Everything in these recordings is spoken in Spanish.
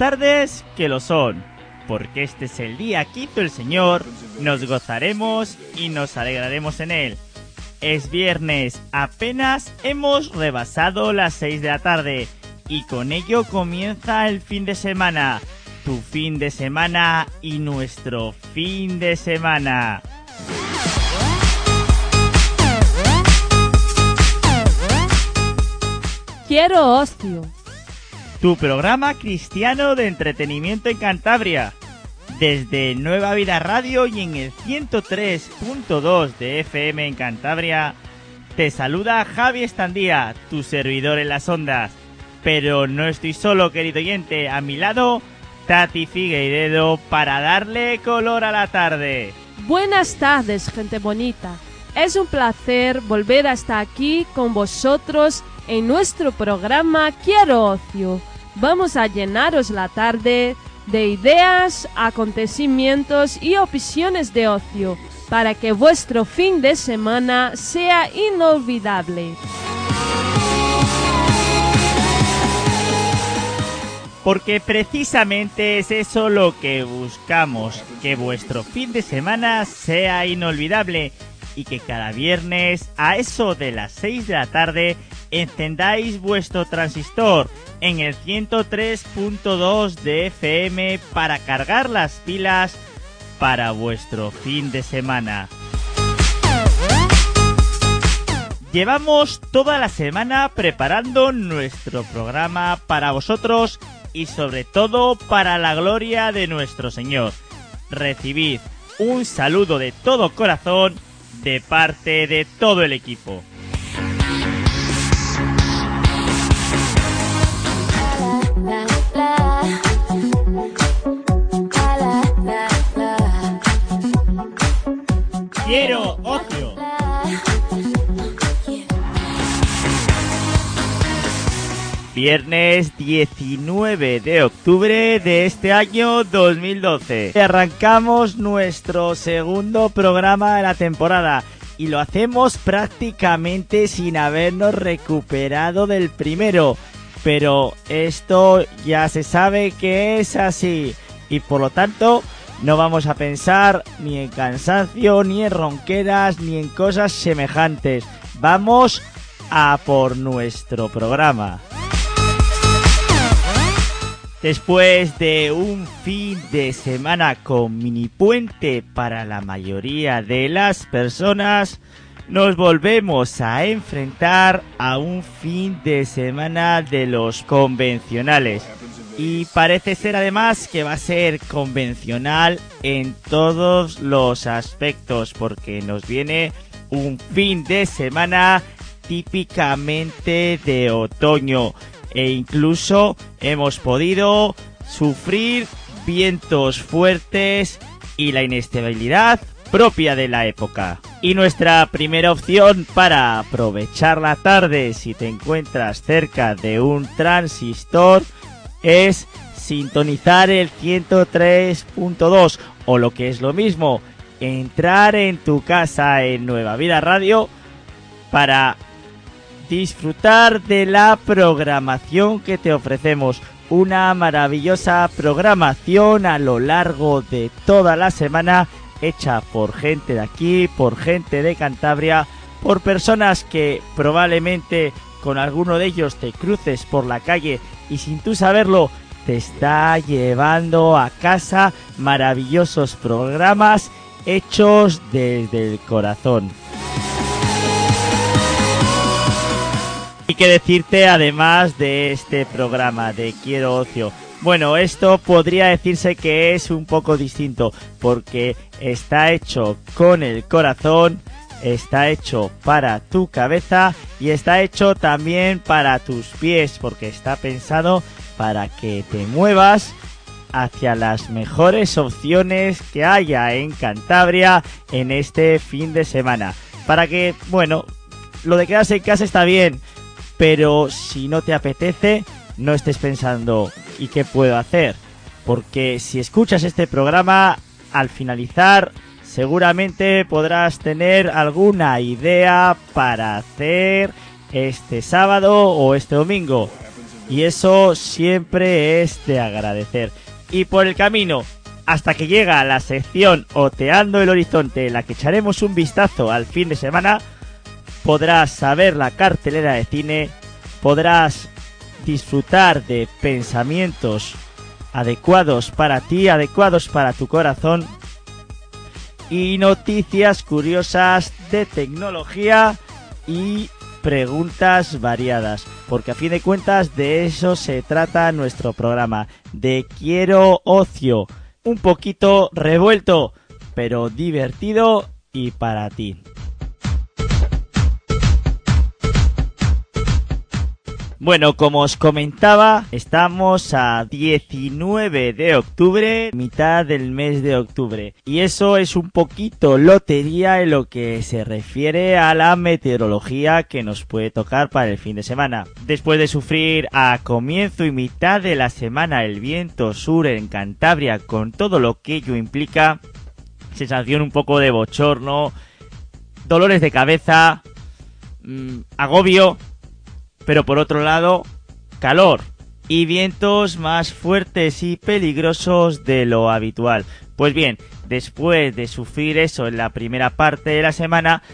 tardes, que lo son, porque este es el día que el Señor, nos gozaremos y nos alegraremos en él. Es viernes, apenas hemos rebasado las 6 de la tarde y con ello comienza el fin de semana, tu fin de semana y nuestro fin de semana. Quiero ocio. Tu programa cristiano de entretenimiento en Cantabria. Desde Nueva Vida Radio y en el 103.2 de FM en Cantabria, te saluda Javi Estandía, tu servidor en las ondas. Pero no estoy solo, querido oyente, a mi lado, Tati Figueiredo, para darle color a la tarde. Buenas tardes, gente bonita. Es un placer volver hasta aquí con vosotros en nuestro programa Quiero Ocio. Vamos a llenaros la tarde de ideas, acontecimientos y opciones de ocio para que vuestro fin de semana sea inolvidable. Porque precisamente es eso lo que buscamos, que vuestro fin de semana sea inolvidable y que cada viernes a eso de las 6 de la tarde encendáis vuestro transistor en el 103.2 de FM para cargar las pilas para vuestro fin de semana. Llevamos toda la semana preparando nuestro programa para vosotros y sobre todo para la gloria de nuestro Señor. Recibid un saludo de todo corazón de parte de todo el equipo. Quiero ocio. Viernes 19 de octubre de este año 2012. Arrancamos nuestro segundo programa de la temporada y lo hacemos prácticamente sin habernos recuperado del primero. Pero esto ya se sabe que es así y por lo tanto no vamos a pensar ni en cansancio, ni en ronqueras, ni en cosas semejantes. Vamos a por nuestro programa. Después de un fin de semana con mini puente para la mayoría de las personas, nos volvemos a enfrentar a un fin de semana de los convencionales. Y parece ser además que va a ser convencional en todos los aspectos, porque nos viene un fin de semana típicamente de otoño e incluso hemos podido sufrir vientos fuertes y la inestabilidad propia de la época. Y nuestra primera opción para aprovechar la tarde si te encuentras cerca de un transistor es sintonizar el 103.2 o lo que es lo mismo, entrar en tu casa en Nueva Vida Radio para disfrutar de la programación que te ofrecemos. Una maravillosa programación a lo largo de toda la semana hecha por gente de aquí, por gente de Cantabria, por personas que probablemente con alguno de ellos te cruces por la calle y sin tú saberlo te está llevando a casa maravillosos programas hechos desde el corazón. Y que decirte además de este programa de Quiero Ocio. Bueno, esto podría decirse que es un poco distinto porque está hecho con el corazón, está hecho para tu cabeza y está hecho también para tus pies porque está pensado para que te muevas hacia las mejores opciones que haya en Cantabria en este fin de semana. Para que, bueno, lo de quedarse en casa está bien, pero si no te apetece, no estés pensando ¿y qué puedo hacer? Porque si escuchas este programa, al finalizar, seguramente podrás tener alguna idea para hacer este sábado o este domingo. Y eso siempre es de agradecer. Y por el camino, hasta que llega la sección Oteando el Horizonte, en la que echaremos un vistazo al fin de semana, podrás saber la cartelera de cine, podrás disfrutar de pensamientos adecuados para ti, adecuados para tu corazón y noticias curiosas de tecnología y preguntas variadas, porque a fin de cuentas de eso se trata nuestro programa, de quiero ocio, un poquito revuelto, pero divertido y para ti. Bueno, como os comentaba, estamos a 19 de octubre, mitad del mes de octubre. Y eso es un poquito lotería en lo que se refiere a la meteorología que nos puede tocar para el fin de semana. Después de sufrir a comienzo y mitad de la semana el viento sur en Cantabria con todo lo que ello implica, sensación un poco de bochorno, dolores de cabeza, mmm, agobio, pero por otro lado, calor y vientos más fuertes y peligrosos de lo habitual. Pues bien, después de sufrir eso en la primera parte de la semana,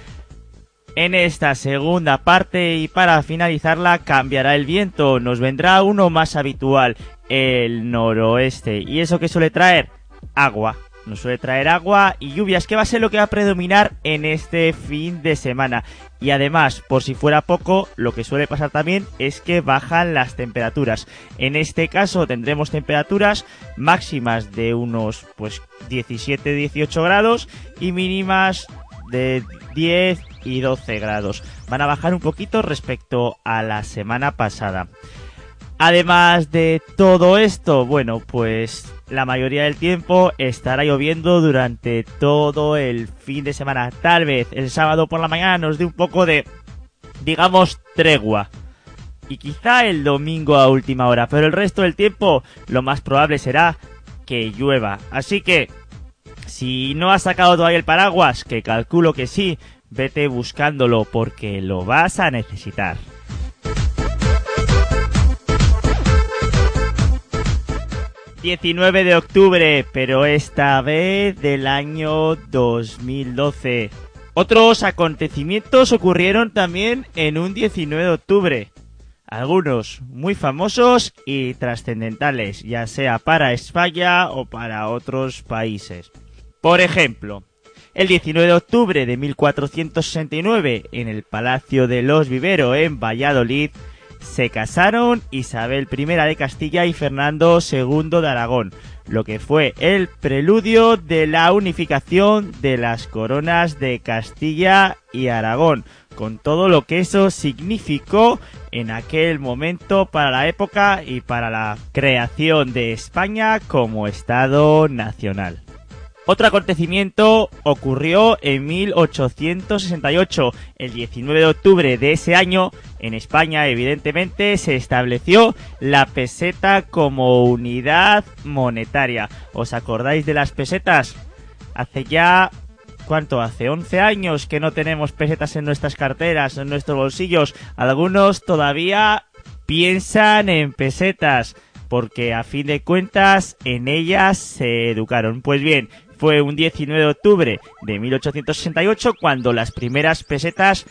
en esta segunda parte y para finalizarla cambiará el viento, nos vendrá uno más habitual, el noroeste. ¿Y eso que suele traer? Agua nos suele traer agua y lluvias, que va a ser lo que va a predominar en este fin de semana. Y además, por si fuera poco, lo que suele pasar también es que bajan las temperaturas. En este caso tendremos temperaturas máximas de unos pues 17-18 grados y mínimas de 10 y 12 grados. Van a bajar un poquito respecto a la semana pasada. Además de todo esto, bueno, pues la mayoría del tiempo estará lloviendo durante todo el fin de semana. Tal vez el sábado por la mañana nos dé un poco de, digamos, tregua. Y quizá el domingo a última hora, pero el resto del tiempo lo más probable será que llueva. Así que, si no has sacado todavía el paraguas, que calculo que sí, vete buscándolo porque lo vas a necesitar. 19 de octubre, pero esta vez del año 2012. Otros acontecimientos ocurrieron también en un 19 de octubre. Algunos muy famosos y trascendentales, ya sea para España o para otros países. Por ejemplo, el 19 de octubre de 1469, en el Palacio de los Vivero en Valladolid, se casaron Isabel I de Castilla y Fernando II de Aragón, lo que fue el preludio de la unificación de las coronas de Castilla y Aragón, con todo lo que eso significó en aquel momento para la época y para la creación de España como Estado nacional. Otro acontecimiento ocurrió en 1868. El 19 de octubre de ese año, en España, evidentemente, se estableció la peseta como unidad monetaria. ¿Os acordáis de las pesetas? Hace ya ¿Cuánto hace? 11 años que no tenemos pesetas en nuestras carteras, en nuestros bolsillos. Algunos todavía piensan en pesetas, porque a fin de cuentas en ellas se educaron. Pues bien, fue un 19 de octubre de 1868 cuando las primeras pesetas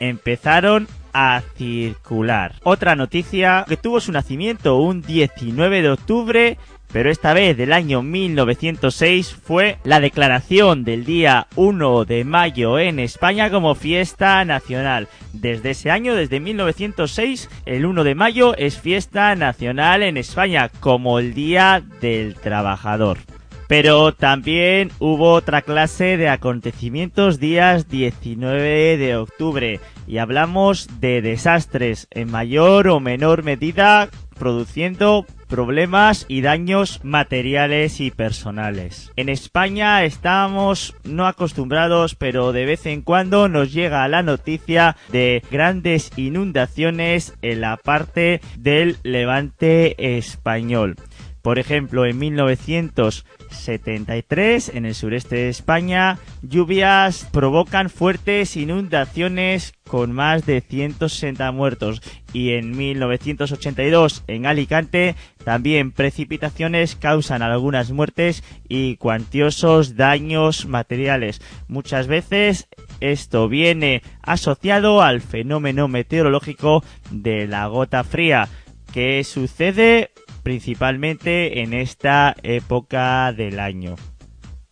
empezaron a circular. Otra noticia que tuvo su nacimiento un 19 de octubre, pero esta vez del año 1906, fue la declaración del día 1 de mayo en España como fiesta nacional. Desde ese año, desde 1906, el 1 de mayo es fiesta nacional en España como el Día del Trabajador. Pero también hubo otra clase de acontecimientos días 19 de octubre y hablamos de desastres en mayor o menor medida produciendo problemas y daños materiales y personales. En España estamos no acostumbrados, pero de vez en cuando nos llega la noticia de grandes inundaciones en la parte del levante español. Por ejemplo, en 1973, en el sureste de España, lluvias provocan fuertes inundaciones con más de 160 muertos. Y en 1982, en Alicante, también precipitaciones causan algunas muertes y cuantiosos daños materiales. Muchas veces esto viene asociado al fenómeno meteorológico de la gota fría que sucede principalmente en esta época del año.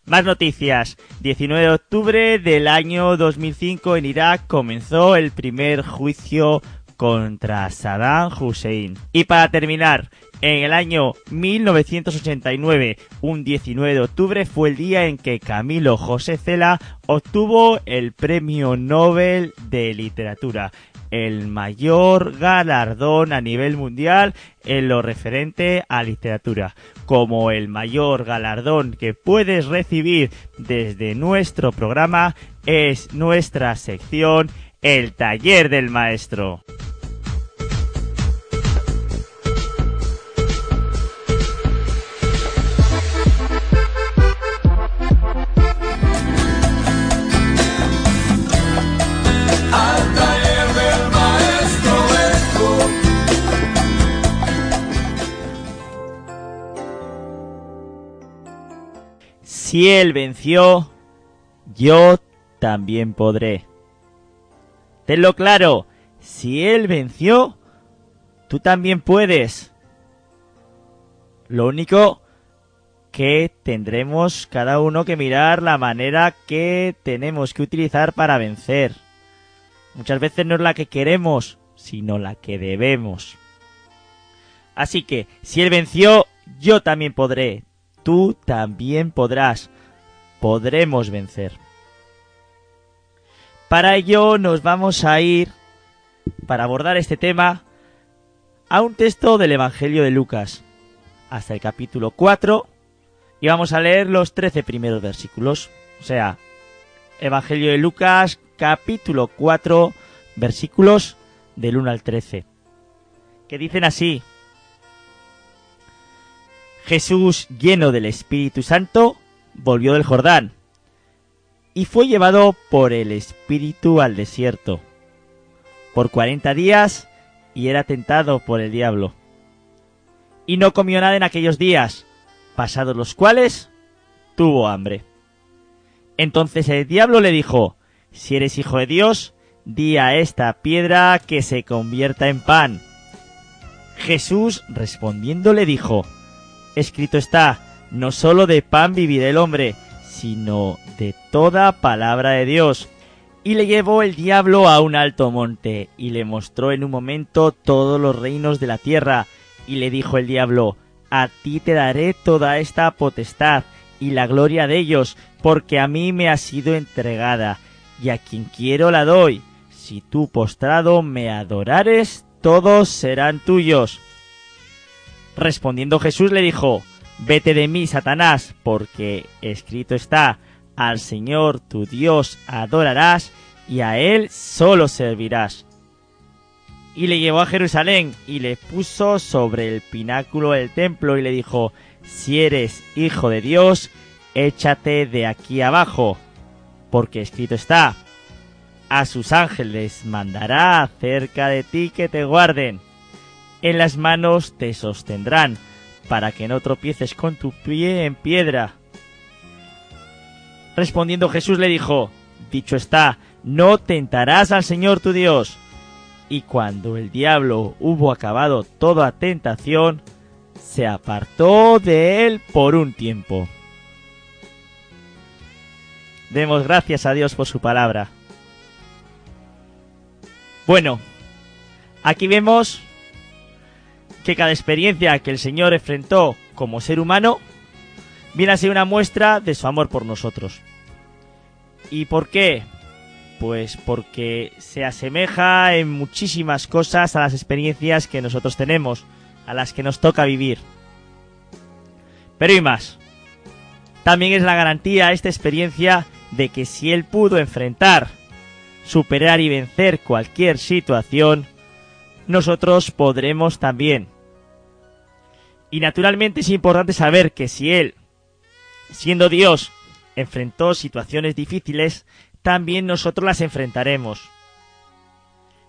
Más noticias. 19 de octubre del año 2005 en Irak comenzó el primer juicio contra Saddam Hussein. Y para terminar, en el año 1989, un 19 de octubre, fue el día en que Camilo José Cela obtuvo el Premio Nobel de Literatura el mayor galardón a nivel mundial en lo referente a literatura, como el mayor galardón que puedes recibir desde nuestro programa es nuestra sección El taller del maestro. Si él venció, yo también podré. Tenlo claro, si él venció, tú también puedes. Lo único que tendremos cada uno que mirar la manera que tenemos que utilizar para vencer. Muchas veces no es la que queremos, sino la que debemos. Así que, si él venció, yo también podré tú también podrás, podremos vencer. Para ello nos vamos a ir, para abordar este tema, a un texto del Evangelio de Lucas, hasta el capítulo 4, y vamos a leer los 13 primeros versículos. O sea, Evangelio de Lucas, capítulo 4, versículos del 1 al 13, que dicen así, Jesús, lleno del Espíritu Santo, volvió del Jordán y fue llevado por el Espíritu al desierto por cuarenta días y era tentado por el diablo. Y no comió nada en aquellos días, pasados los cuales tuvo hambre. Entonces el diablo le dijo, si eres hijo de Dios, di a esta piedra que se convierta en pan. Jesús respondiendo le dijo, escrito está, no solo de pan vivirá el hombre, sino de toda palabra de Dios. Y le llevó el diablo a un alto monte, y le mostró en un momento todos los reinos de la tierra, y le dijo el diablo, A ti te daré toda esta potestad, y la gloria de ellos, porque a mí me ha sido entregada, y a quien quiero la doy. Si tú postrado me adorares, todos serán tuyos. Respondiendo Jesús le dijo, Vete de mí, Satanás, porque escrito está, al Señor tu Dios adorarás y a Él solo servirás. Y le llevó a Jerusalén y le puso sobre el pináculo del templo y le dijo, Si eres hijo de Dios, échate de aquí abajo, porque escrito está, a sus ángeles mandará acerca de ti que te guarden en las manos te sostendrán, para que no tropieces con tu pie en piedra. Respondiendo Jesús le dijo, Dicho está, no tentarás al Señor tu Dios. Y cuando el diablo hubo acabado toda tentación, se apartó de él por un tiempo. Demos gracias a Dios por su palabra. Bueno, aquí vemos que cada experiencia que el Señor enfrentó como ser humano viene a ser una muestra de su amor por nosotros. ¿Y por qué? Pues porque se asemeja en muchísimas cosas a las experiencias que nosotros tenemos. a las que nos toca vivir. Pero y más. También es la garantía esta experiencia de que si Él pudo enfrentar, superar y vencer cualquier situación, nosotros podremos también. Y naturalmente es importante saber que si Él, siendo Dios, enfrentó situaciones difíciles, también nosotros las enfrentaremos.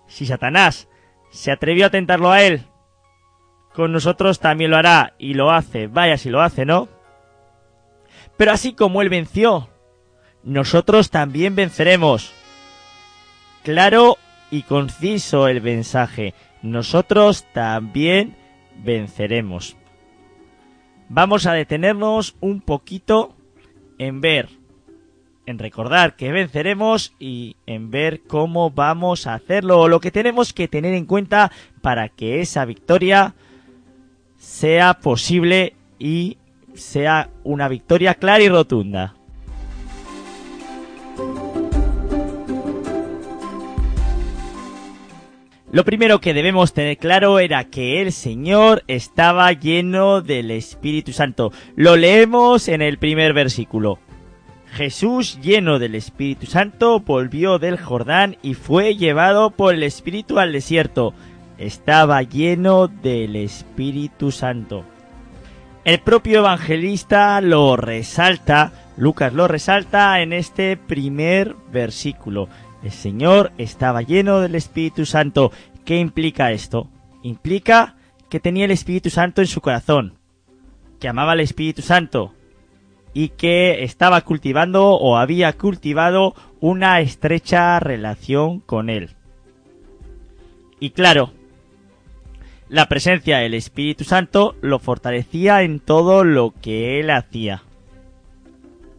Si Satanás se atrevió a tentarlo a Él, con nosotros también lo hará y lo hace, vaya si lo hace, ¿no? Pero así como Él venció, nosotros también venceremos. Claro y conciso el mensaje, nosotros también venceremos. Vamos a detenernos un poquito en ver, en recordar que venceremos y en ver cómo vamos a hacerlo o lo que tenemos que tener en cuenta para que esa victoria sea posible y sea una victoria clara y rotunda. Lo primero que debemos tener claro era que el Señor estaba lleno del Espíritu Santo. Lo leemos en el primer versículo. Jesús, lleno del Espíritu Santo, volvió del Jordán y fue llevado por el Espíritu al desierto. Estaba lleno del Espíritu Santo. El propio evangelista lo resalta, Lucas lo resalta en este primer versículo. El Señor estaba lleno del Espíritu Santo. ¿Qué implica esto? Implica que tenía el Espíritu Santo en su corazón, que amaba al Espíritu Santo y que estaba cultivando o había cultivado una estrecha relación con él. Y claro, la presencia del Espíritu Santo lo fortalecía en todo lo que él hacía.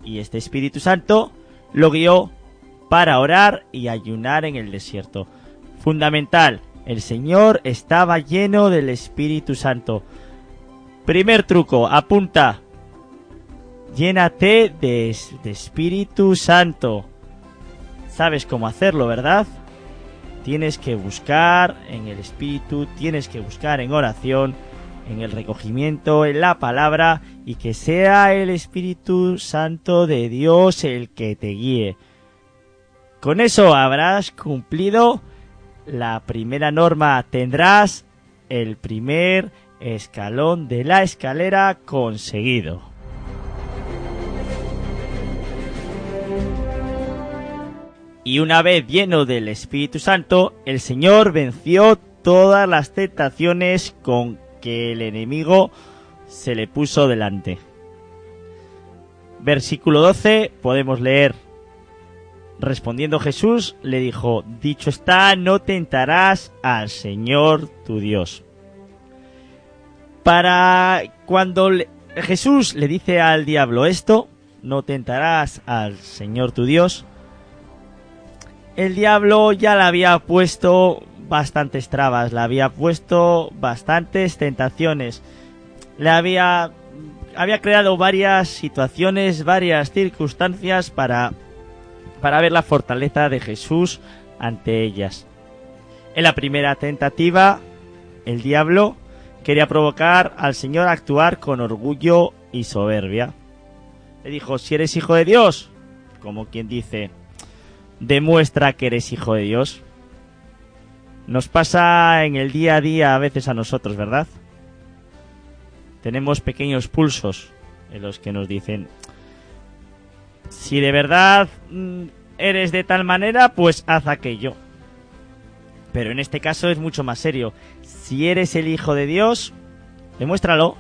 Y este Espíritu Santo lo guió para orar y ayunar en el desierto. Fundamental, el Señor estaba lleno del Espíritu Santo. Primer truco, apunta. Llénate de, de, Espíritu Santo. Sabes cómo hacerlo, ¿verdad? Tienes que buscar en el Espíritu, tienes que buscar en oración, en el recogimiento, en la palabra, y que sea el Espíritu Santo de Dios el que te guíe. Con eso habrás cumplido la primera norma. Tendrás el primer escalón de la escalera conseguido. Y una vez lleno del Espíritu Santo, el Señor venció todas las tentaciones con que el enemigo se le puso delante. Versículo 12 podemos leer Respondiendo Jesús, le dijo, Dicho está, no tentarás al Señor tu Dios. Para cuando Jesús le dice al diablo esto, no tentarás al Señor tu Dios, el diablo ya le había puesto bastantes trabas, le había puesto bastantes tentaciones, le había, había creado varias situaciones, varias circunstancias para para ver la fortaleza de Jesús ante ellas. En la primera tentativa, el diablo quería provocar al Señor a actuar con orgullo y soberbia. Le dijo, si eres hijo de Dios, como quien dice, demuestra que eres hijo de Dios. Nos pasa en el día a día a veces a nosotros, ¿verdad? Tenemos pequeños pulsos en los que nos dicen, si de verdad mm, eres de tal manera, pues haz aquello. Pero en este caso es mucho más serio. Si eres el Hijo de Dios, demuéstralo.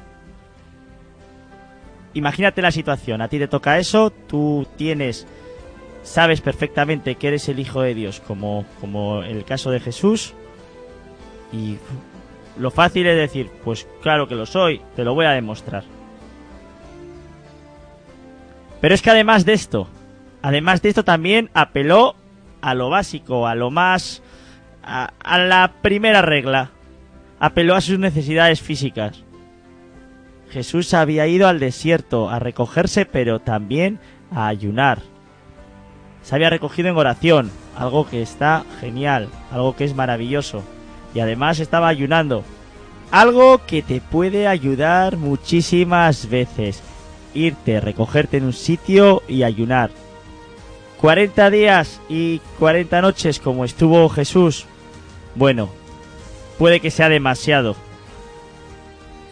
Imagínate la situación, a ti te toca eso, tú tienes, sabes perfectamente que eres el Hijo de Dios, como, como el caso de Jesús, y lo fácil es decir, pues claro que lo soy, te lo voy a demostrar. Pero es que además de esto, además de esto también apeló a lo básico, a lo más... a, la primera regla. Apeló a sus necesidades físicas. Jesús había ido al desierto a recogerse, pero también a ayunar. Se había recogido en oración, algo que está genial, algo que es maravilloso. Y además estaba ayunando. algo que te puede ayudar muchísimas veces. Irte, recogerte en un sitio y ayunar. 40 días y 40 noches como estuvo Jesús. Bueno, puede que sea demasiado.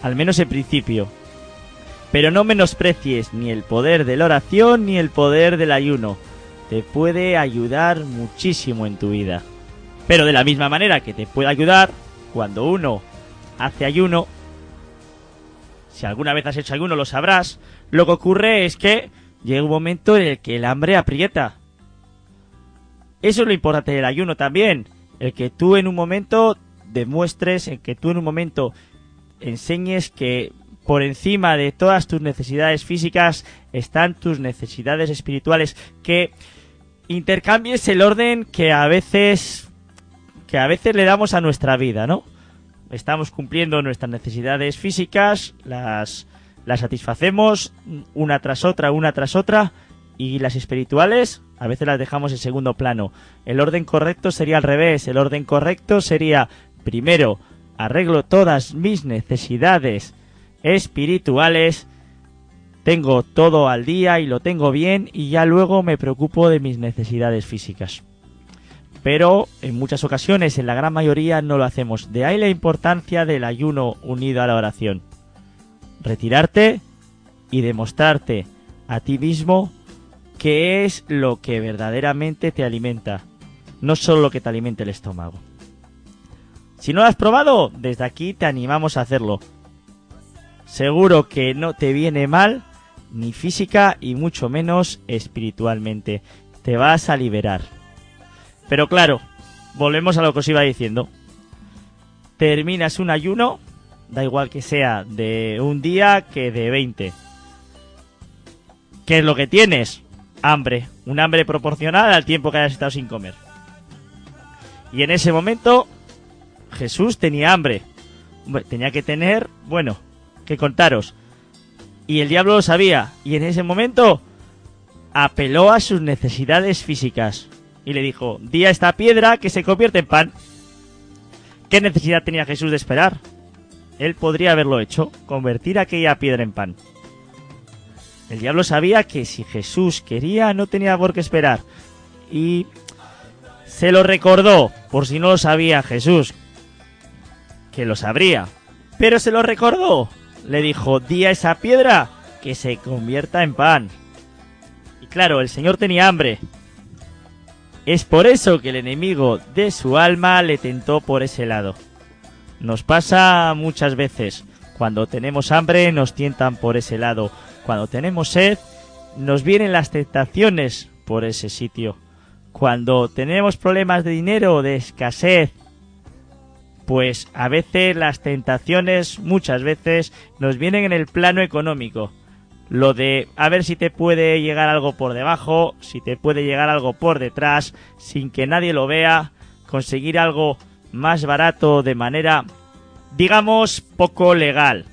Al menos en principio. Pero no menosprecies ni el poder de la oración ni el poder del ayuno. Te puede ayudar muchísimo en tu vida. Pero de la misma manera que te puede ayudar cuando uno hace ayuno, si alguna vez has hecho ayuno lo sabrás, lo que ocurre es que llega un momento en el que el hambre aprieta. Eso es lo importante del ayuno también, el que tú en un momento demuestres, en que tú en un momento enseñes que por encima de todas tus necesidades físicas están tus necesidades espirituales, que intercambies el orden que a veces que a veces le damos a nuestra vida, ¿no? Estamos cumpliendo nuestras necesidades físicas, las, las satisfacemos una tras otra, una tras otra, y las espirituales a veces las dejamos en segundo plano. El orden correcto sería al revés, el orden correcto sería primero arreglo todas mis necesidades espirituales, tengo todo al día y lo tengo bien y ya luego me preocupo de mis necesidades físicas pero en muchas ocasiones, en la gran mayoría, no lo hacemos. De ahí la importancia del ayuno unido a la oración. Retirarte y demostrarte a ti mismo qué es lo que verdaderamente te alimenta, no solo lo que te alimente el estómago. Si no lo has probado, desde aquí te animamos a hacerlo. Seguro que no te viene mal, ni física y mucho menos espiritualmente. Te vas a liberar. Pero claro, volvemos a lo que os iba diciendo. Terminas un ayuno, da igual que sea de un día que de 20. ¿Qué es lo que tienes? Hambre. Un hambre proporcional al tiempo que hayas estado sin comer. Y en ese momento, Jesús tenía hambre. Tenía que tener, bueno, que contaros. Y el diablo lo sabía. Y en ese momento apeló a sus necesidades físicas y le dijo, di a esta piedra que se convierte en pan. ¿Qué necesidad tenía Jesús de esperar? Él podría haberlo hecho, convertir aquella piedra en pan. El diablo sabía que si Jesús quería no tenía por qué esperar. Y se lo recordó, por si no lo sabía Jesús, que lo sabría. Pero se lo recordó. Le dijo, di a esa piedra que se convierta en pan. Y claro, el Señor tenía hambre, es por eso que el enemigo de su alma le tentó por ese lado. Nos pasa muchas veces. Cuando tenemos hambre nos tientan por ese lado. Cuando tenemos sed nos vienen las tentaciones por ese sitio. Cuando tenemos problemas de dinero de escasez, pues a veces las tentaciones muchas veces nos vienen en el plano económico lo de a ver si te puede llegar algo por debajo, si te puede llegar algo por detrás, sin que nadie lo vea, conseguir algo más barato de manera, digamos, poco legal.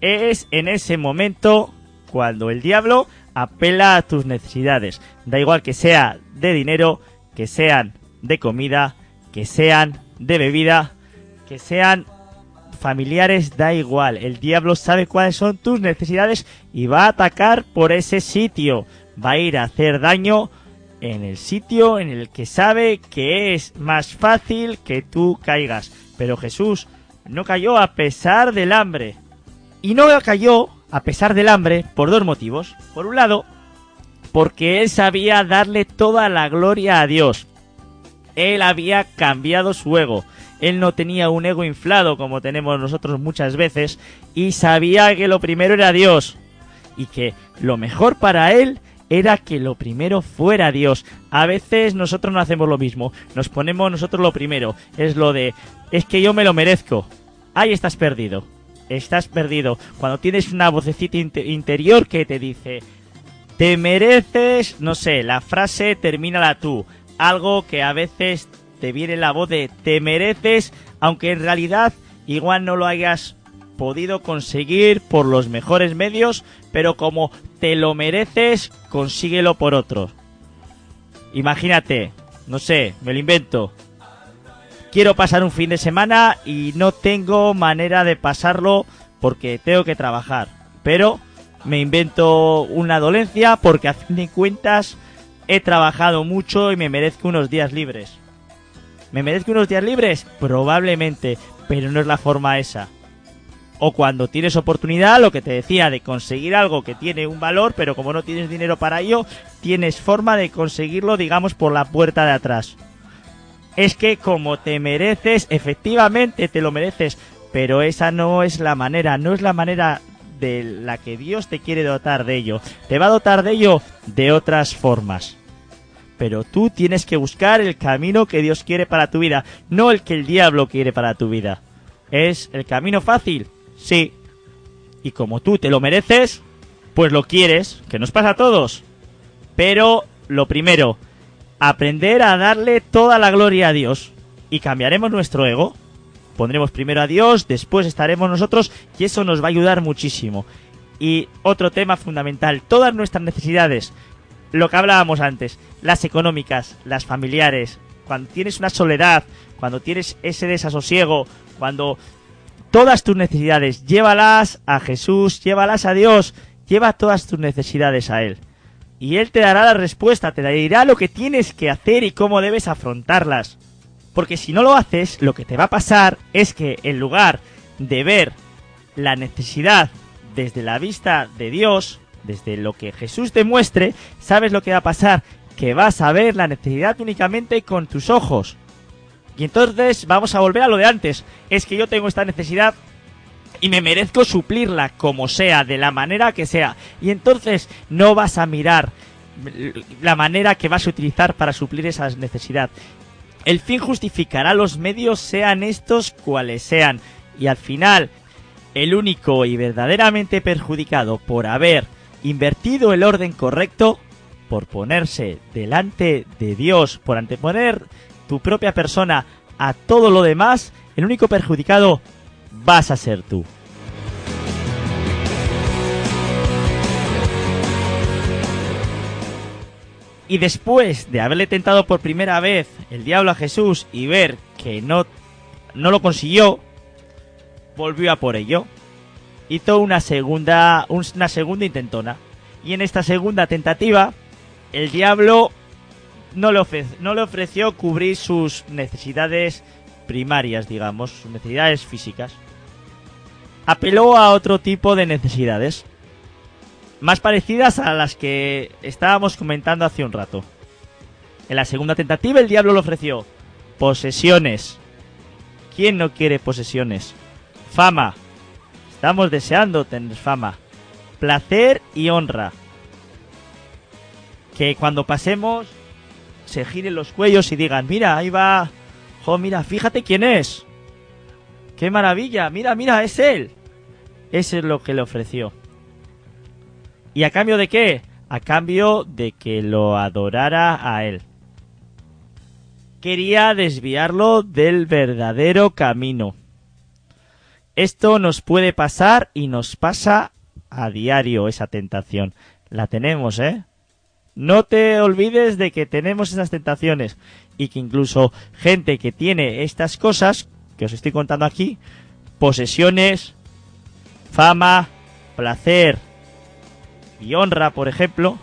Es en ese momento cuando el diablo apela a tus necesidades. Da igual que sea de dinero, que sean de comida, que sean de bebida, que sean familiares da igual. El diablo sabe cuáles son tus necesidades y va a atacar por ese sitio. Va a ir a hacer daño en el sitio en el que sabe que es más fácil que tú caigas. Pero Jesús no cayó a pesar del hambre. Y no cayó a pesar del hambre por dos motivos. Por un lado, porque él sabía darle toda la gloria a Dios. Él había cambiado su ego él no tenía un ego inflado como tenemos nosotros muchas veces y sabía que lo primero era Dios y que lo mejor para él era que lo primero fuera Dios. A veces nosotros no hacemos lo mismo, nos ponemos nosotros lo primero, es lo de es que yo me lo merezco. Ahí estás perdido. Estás perdido cuando tienes una vocecita interior que te dice te mereces, no sé, la frase termina la tú, algo que a veces te viene la voz de te mereces, aunque en realidad igual no lo hayas podido conseguir por los mejores medios, pero como te lo mereces, consíguelo por otro. Imagínate, no sé, me lo invento. quiero pasar un fin de semana y no tengo manera de pasarlo porque tengo que trabajar. Pero me invento una dolencia porque a fin de cuentas he trabajado mucho y me merezco unos días libres. ¿Me merezco unos días libres? Probablemente, pero no es la forma esa. O cuando tienes oportunidad, lo que te decía, de conseguir algo que tiene un valor, pero como no tienes dinero para ello, tienes forma de conseguirlo, digamos, por la puerta de atrás. Es que como te mereces, efectivamente te lo mereces, pero esa no es la manera, no es la manera de la que Dios te quiere dotar de ello. Te va a dotar de ello de otras formas. Pero tú tienes que buscar el camino que Dios quiere para tu vida, no el que el diablo quiere para tu vida. ¿Es el camino fácil? Sí. Y como tú te lo mereces, pues lo quieres, que nos pasa a todos. Pero lo primero, aprender a darle toda la gloria a Dios. Y cambiaremos nuestro ego. Pondremos primero a Dios, después estaremos nosotros y eso nos va a ayudar muchísimo. Y otro tema fundamental, todas nuestras necesidades, lo que hablábamos antes, las económicas, las familiares, cuando tienes una soledad, cuando tienes ese desasosiego, cuando todas tus necesidades, llévalas a Jesús, llévalas a Dios, lleva todas tus necesidades a Él. Y Él te dará la respuesta, te dirá lo que tienes que hacer y cómo debes afrontarlas. Porque si no lo haces, lo que te va a pasar es que en lugar de ver la necesidad desde la vista de Dios, desde lo que Jesús te muestre, ¿sabes lo que va a pasar? Que vas a ver la necesidad únicamente con tus ojos. Y entonces vamos a volver a lo de antes. Es que yo tengo esta necesidad y me merezco suplirla como sea, de la manera que sea. Y entonces no vas a mirar la manera que vas a utilizar para suplir esa necesidad. El fin justificará los medios, sean estos cuales sean. Y al final, el único y verdaderamente perjudicado por haber invertido el orden correcto, por ponerse delante de Dios, por anteponer tu propia persona a todo lo demás, el único perjudicado vas a ser tú. Y después de haberle tentado por primera vez el diablo a Jesús y ver que no, no lo consiguió, volvió a por ello. Hizo una segunda, una segunda intentona. Y en esta segunda tentativa, el diablo no le, no le ofreció cubrir sus necesidades primarias, digamos, sus necesidades físicas. Apeló a otro tipo de necesidades, más parecidas a las que estábamos comentando hace un rato. En la segunda tentativa el diablo le ofreció posesiones. ¿Quién no quiere posesiones? Fama. Estamos deseando tener fama. Placer y honra. Que cuando pasemos se giren los cuellos y digan, mira, ahí va, jo, mira, fíjate quién es. Qué maravilla, mira, mira, es él. Eso es lo que le ofreció. ¿Y a cambio de qué? A cambio de que lo adorara a él. Quería desviarlo del verdadero camino. Esto nos puede pasar y nos pasa a diario esa tentación. La tenemos, ¿eh? No te olvides de que tenemos esas tentaciones y que incluso gente que tiene estas cosas que os estoy contando aquí, posesiones, fama, placer y honra, por ejemplo,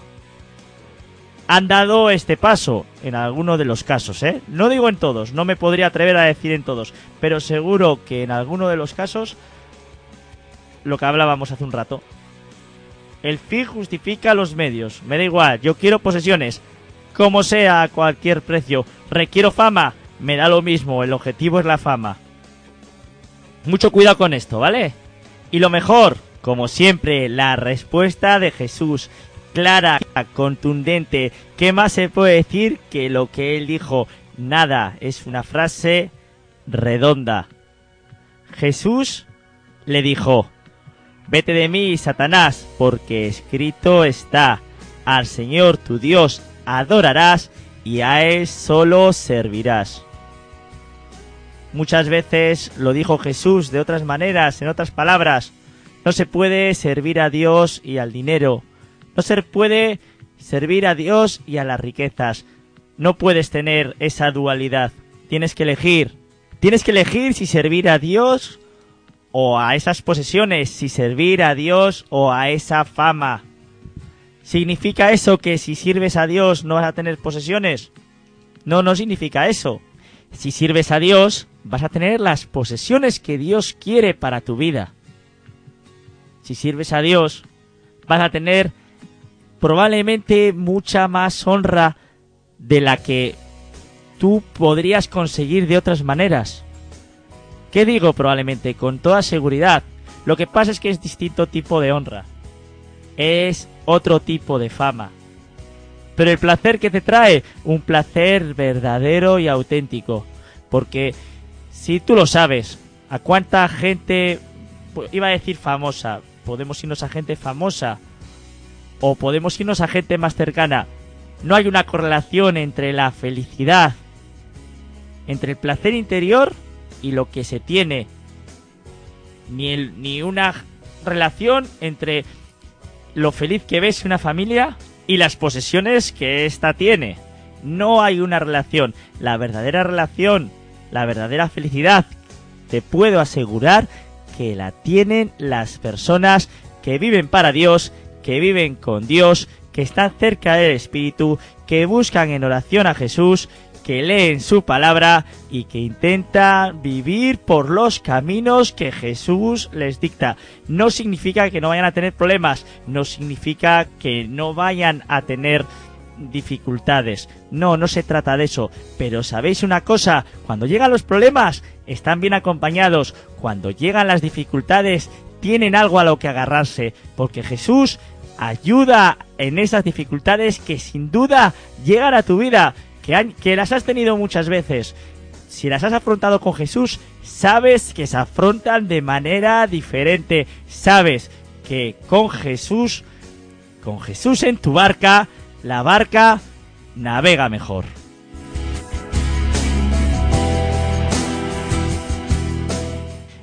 han dado este paso en alguno de los casos, ¿eh? No digo en todos, no me podría atrever a decir en todos, pero seguro que en alguno de los casos lo que hablábamos hace un rato, el fin justifica los medios. Me da igual, yo quiero posesiones. Como sea, a cualquier precio. Requiero fama. Me da lo mismo, el objetivo es la fama. Mucho cuidado con esto, ¿vale? Y lo mejor, como siempre, la respuesta de Jesús. Clara, contundente. ¿Qué más se puede decir que lo que él dijo? Nada, es una frase redonda. Jesús le dijo, Vete de mí, Satanás, porque escrito está, al Señor tu Dios adorarás y a Él solo servirás. Muchas veces lo dijo Jesús de otras maneras, en otras palabras, no se puede servir a Dios y al dinero, no se puede servir a Dios y a las riquezas, no puedes tener esa dualidad, tienes que elegir Tienes que elegir si servir a Dios o a esas posesiones, si servir a Dios o a esa fama. ¿Significa eso que si sirves a Dios no vas a tener posesiones? No, no significa eso. Si sirves a Dios, vas a tener las posesiones que Dios quiere para tu vida. Si sirves a Dios, vas a tener probablemente mucha más honra de la que tú podrías conseguir de otras maneras. ¿Qué digo probablemente? Con toda seguridad. Lo que pasa es que es distinto tipo de honra. Es otro tipo de fama. Pero el placer que te trae, un placer verdadero y auténtico. Porque si tú lo sabes, a cuánta gente, iba a decir famosa, podemos irnos a gente famosa o podemos irnos a gente más cercana. No hay una correlación entre la felicidad entre el placer interior y lo que se tiene. Ni, el, ni una relación entre lo feliz que ves una familia y las posesiones que ésta tiene. No hay una relación. La verdadera relación, la verdadera felicidad, te puedo asegurar que la tienen las personas que viven para Dios, que viven con Dios, que están cerca del Espíritu, que buscan en oración a Jesús que leen su palabra y que intenta vivir por los caminos que Jesús les dicta. No significa que no vayan a tener problemas, no significa que no vayan a tener dificultades. No, no se trata de eso. Pero sabéis una cosa, cuando llegan los problemas, están bien acompañados. Cuando llegan las dificultades, tienen algo a lo que agarrarse. Porque Jesús ayuda en esas dificultades que sin duda llegan a tu vida que, las has tenido muchas veces, si las has afrontado con Jesús, sabes que se afrontan de manera diferente. Sabes que con Jesús, con Jesús en tu barca, la barca navega mejor.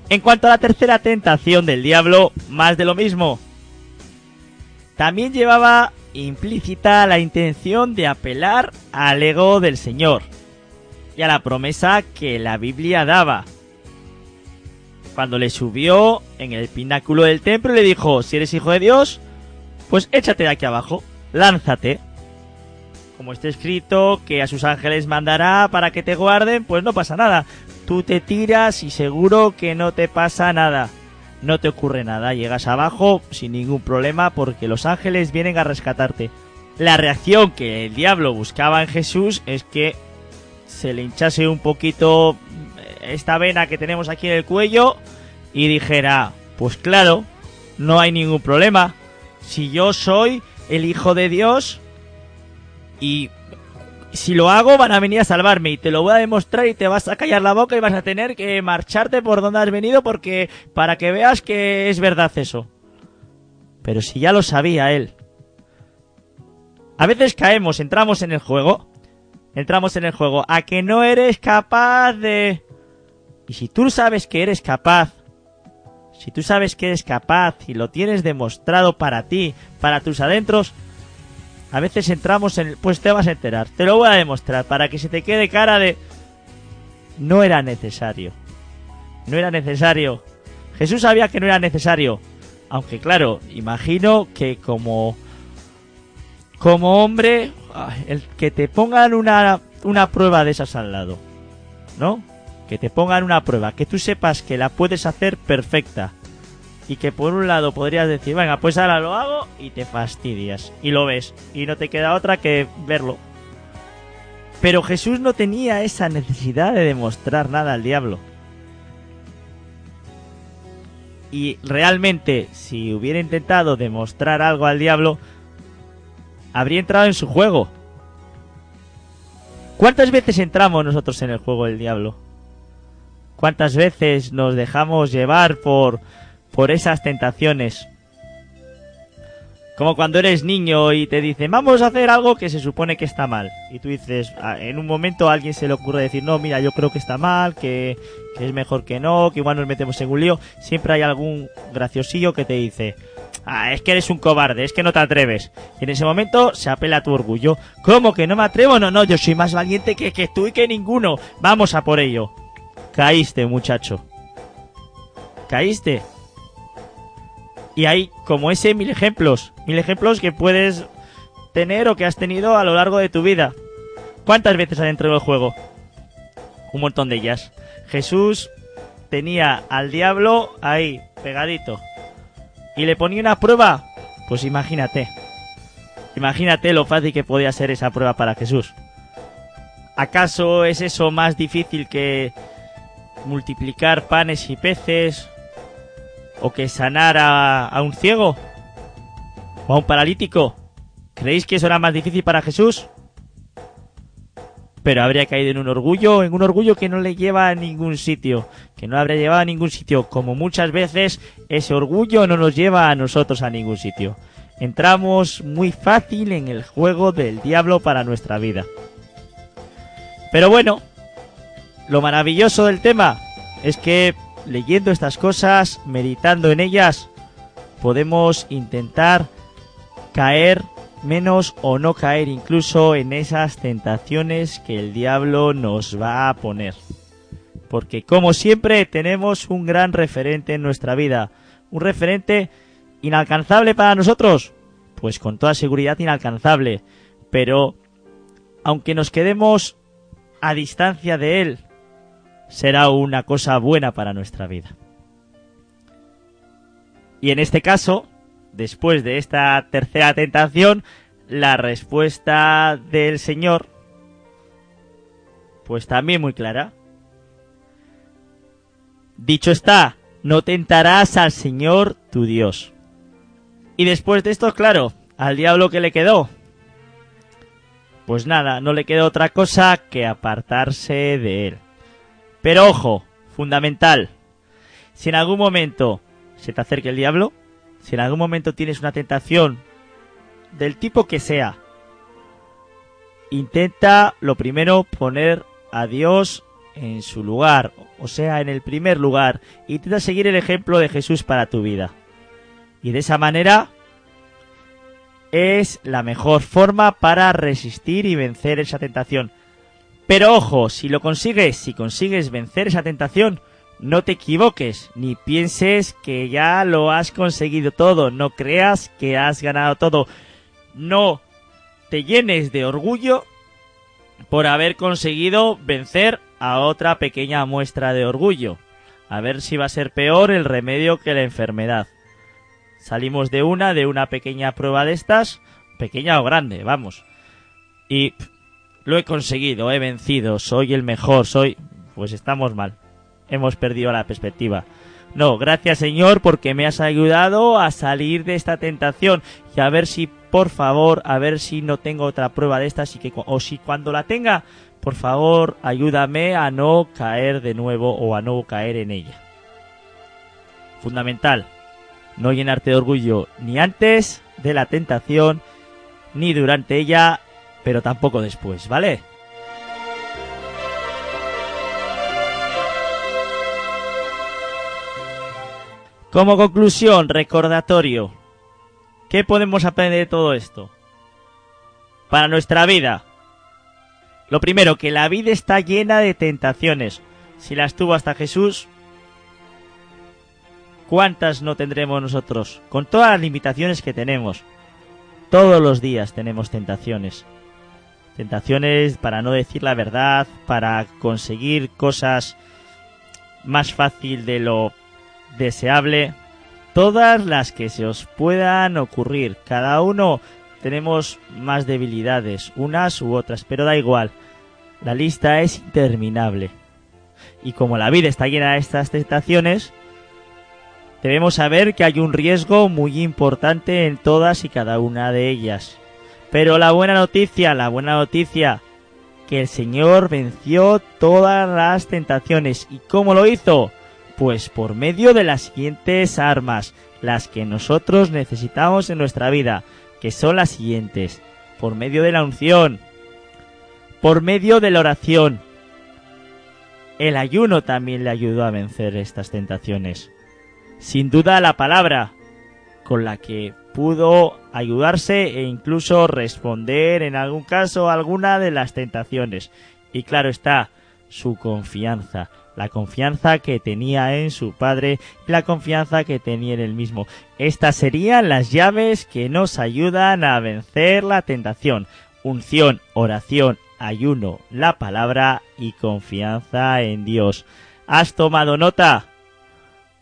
En cuanto a la tercera tentación del diablo, más de lo mismo. También llevaba implícita la intención de apelar al ego del Señor y a la promesa que la Biblia daba. Cuando le subió en el pináculo del templo y le dijo, si eres hijo de Dios, pues échate de aquí abajo, lánzate. Como está escrito que a sus ángeles mandará para que te guarden, pues no pasa nada. Tú te tiras y seguro que no te pasa nada no te ocurre nada, llegas abajo sin ningún problema porque los ángeles vienen a rescatarte. La reacción que el diablo buscaba en Jesús es que se le hinchase un poquito esta vena que tenemos aquí en el cuello y dijera, pues claro, no hay ningún problema. Si yo soy el Hijo de Dios y si lo hago van a venir a salvarme y te lo voy a demostrar y te vas a callar la boca y vas a tener que marcharte por donde has venido porque para que veas que es verdad eso. Pero si ya lo sabía él. A veces caemos, entramos en el juego, entramos en el juego, a que no eres capaz de... Y si tú sabes que eres capaz, si tú sabes que eres capaz y lo tienes demostrado para ti, para tus adentros, a veces entramos en... Pues te vas a enterar. Te lo voy a demostrar para que se te quede cara de... No era necesario. No era necesario. Jesús sabía que no era necesario. Aunque claro, imagino que como... Como hombre, el que te pongan una, una prueba de esas al lado. ¿No? Que te pongan una prueba. Que tú sepas que la puedes hacer perfecta y que por un lado podrías decir, venga, pues ahora lo hago y te fastidias y lo ves y no te queda otra que verlo. Pero Jesús no tenía esa necesidad de demostrar nada al diablo. Y realmente, si hubiera intentado demostrar algo al diablo, habría entrado en su juego. ¿Cuántas veces entramos nosotros en el juego del diablo? ¿Cuántas veces nos dejamos llevar por por esas tentaciones. Como cuando eres niño y te dicen, vamos a hacer algo que se supone que está mal. Y tú dices, en un momento alguien se le ocurre decir, no, mira, yo creo que está mal, que, es mejor que no, que igual nos metemos en un lío. Siempre hay algún graciosillo que te dice, ah, es que eres un cobarde, es que no te atreves. Y en ese momento se apela a tu orgullo. ¿Cómo que no me atrevo? No, no, yo soy más valiente que, que tú y que ninguno. Vamos a por ello. caíste, muchacho. Caíste. Y hay como ese mil ejemplos, mil ejemplos que puedes tener o que has tenido a lo largo de tu vida. ¿Cuántas veces adentro del juego? Un montón de ellas. Jesús tenía al diablo ahí, pegadito. Y le ponía una prueba. Pues imagínate. Imagínate lo fácil que podía ser esa prueba para Jesús. ¿Acaso es eso más difícil que multiplicar panes y peces? ¿O que sanar a, a un ciego? ¿O a un paralítico? ¿Creéis que eso era más difícil para Jesús? Pero habría caído en un orgullo, en un orgullo que no le lleva a ningún sitio, que no habría llevado a ningún sitio, como muchas veces ese orgullo no nos lleva a nosotros a ningún sitio. Entramos muy fácil en el juego del diablo para nuestra vida. Pero bueno, lo maravilloso del tema es que leyendo estas cosas, meditando en ellas, podemos intentar caer menos o no caer incluso en esas tentaciones que el diablo nos va a poner. Porque como siempre tenemos un gran referente en nuestra vida, un referente inalcanzable para nosotros, pues con toda seguridad inalcanzable, pero aunque nos quedemos a distancia de él, será una cosa buena para nuestra vida. Y en este caso, después de esta tercera tentación, la respuesta del Señor, pues también muy clara. Dicho está, no tentarás al Señor tu Dios. Y después de esto, claro, al diablo que le quedó. Pues nada, no le quedó otra cosa que apartarse de él. Pero ojo, fundamental. Si en algún momento se te acerca el diablo, si en algún momento tienes una tentación del tipo que sea, intenta lo primero poner a Dios en su lugar, o sea, en el primer lugar. Intenta seguir el ejemplo de Jesús para tu vida. Y de esa manera es la mejor forma para resistir y vencer esa tentación. Pero ojo, si lo consigues, si consigues vencer esa tentación, no te equivoques, ni pienses que ya lo has conseguido todo, no creas que has ganado todo. No te llenes de orgullo por haber conseguido vencer a otra pequeña muestra de orgullo. A ver si va a ser peor el remedio que la enfermedad. Salimos de una, de una pequeña prueba de estas, pequeña o grande, vamos. Y lo he conseguido, he vencido, soy el mejor, soy... Pues estamos mal hemos perdido la perspectiva. No, gracias Señor porque me has ayudado a salir de esta tentación y a ver si, por favor, a ver si no tengo otra prueba de estas y que, o si cuando la tenga, por favor, ayúdame a no caer de nuevo o a no caer en ella. Fundamental, no llenarte de orgullo ni antes de la tentación ni durante ella, pero tampoco después, ¿vale? Como conclusión, recordatorio. ¿Qué podemos aprender de todo esto? Para nuestra vida. Lo primero, que la vida está llena de tentaciones. Si las tuvo hasta Jesús, ¿cuántas no tendremos nosotros? Con todas las limitaciones que tenemos. Todos los días tenemos tentaciones. Tentaciones para no decir la verdad, para conseguir cosas más fácil de lo deseable, todas las que se os puedan ocurrir. Cada uno tenemos más debilidades, unas u otras, pero da igual. La lista es interminable. Y como la vida está llena de estas tentaciones, debemos saber que hay un riesgo muy importante en todas y cada una de ellas. Pero la buena noticia, la buena noticia, que el Señor venció todas las tentaciones. ¿Y cómo lo hizo? Pues por medio de las siguientes armas, las que nosotros necesitamos en nuestra vida, que son las siguientes. Por medio de la unción, por medio de la oración. El ayuno también le ayudó a vencer estas tentaciones. Sin duda la palabra, con la que pudo ayudarse e incluso responder en algún caso a alguna de las tentaciones. Y claro está, su confianza, la confianza que tenía en su padre la confianza que tenía en él mismo. Estas serían las llaves que nos ayudan a vencer la tentación. Unción, oración, ayuno, la palabra y confianza en Dios. ¿Has tomado nota?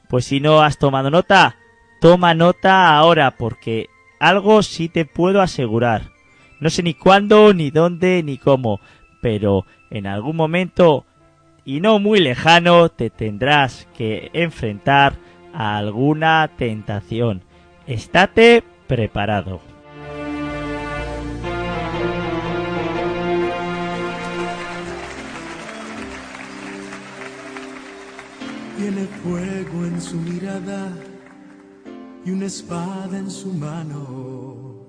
Pues si no has tomado nota, toma nota ahora porque algo sí te puedo asegurar. No sé ni cuándo, ni dónde, ni cómo, pero en algún momento y no muy lejano te tendrás que enfrentar a alguna tentación. Estate preparado. Tiene fuego en su mirada y una espada en su mano.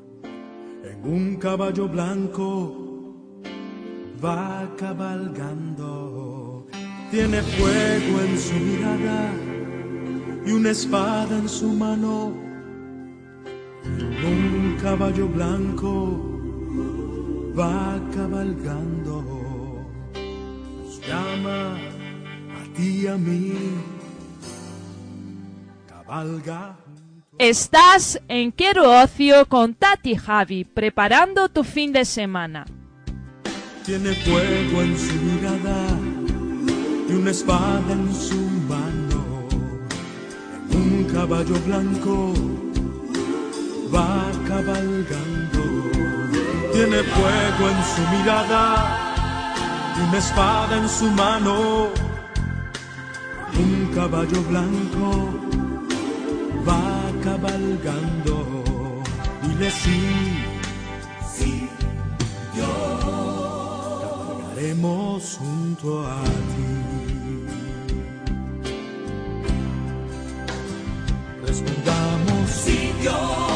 En un caballo blanco va cabalgando. Tiene fuego en su mirada y una espada en su mano. En un caballo blanco va cabalgando. Nos llama a ti y a mí. Cabalga. Estás en Quiero Ocio con Tati Javi, preparando tu fin de semana. Tiene fuego en su mirada y una espada en su mano. Un caballo blanco va cabalgando. Tiene fuego en su mirada y una espada en su mano. Un caballo blanco va cabalgando. Dile sí, sí, yo cabalgaremos junto a ti. Respondamos sí, Pelearemos,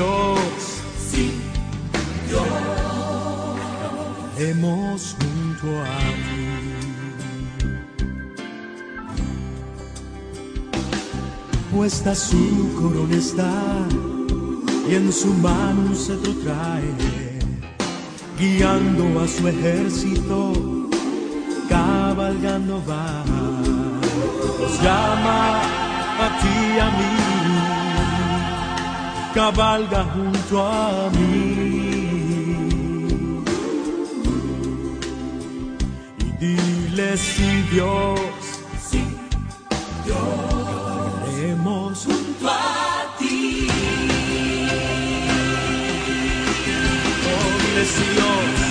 sí, Dios. Sí, Hemos junto a ti. Puesta su corona está y en su mano un cetro trae, guiando a su ejército, cabalgando va. Nos llama a ti a mí, cabalga junto a mí. y dile si Dios, sí, haremos junto a ti. oh, dile si Dios,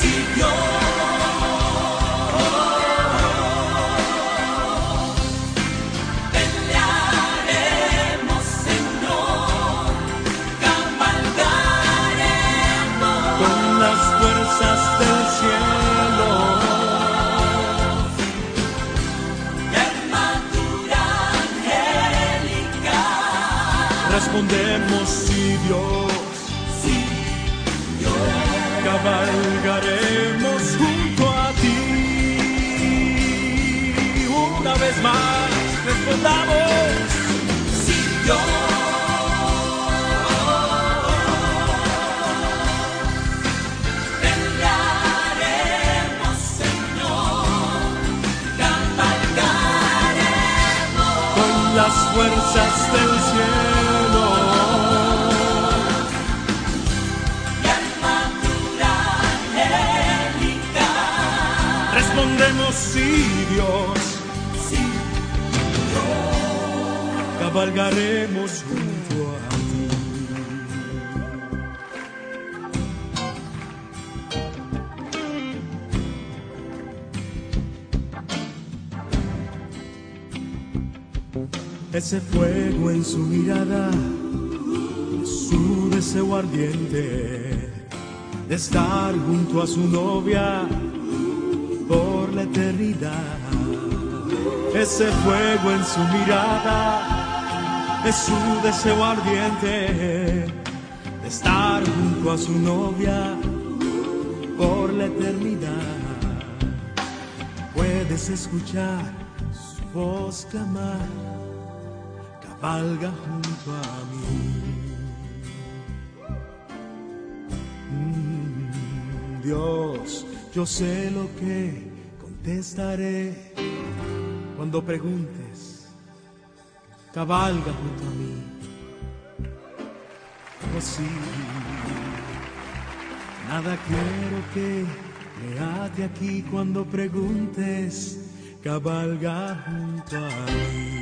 Sí, Dios. De estar junto a su novia por la eternidad. Ese fuego en su mirada, de su deseo ardiente de estar junto a su novia por la eternidad. Puedes escuchar su voz clamar, cabalga junto a mí. Yo sé lo que contestaré cuando preguntes, cabalga junto a mí. Oh sí, nada quiero que me ate aquí cuando preguntes, cabalga junto a mí.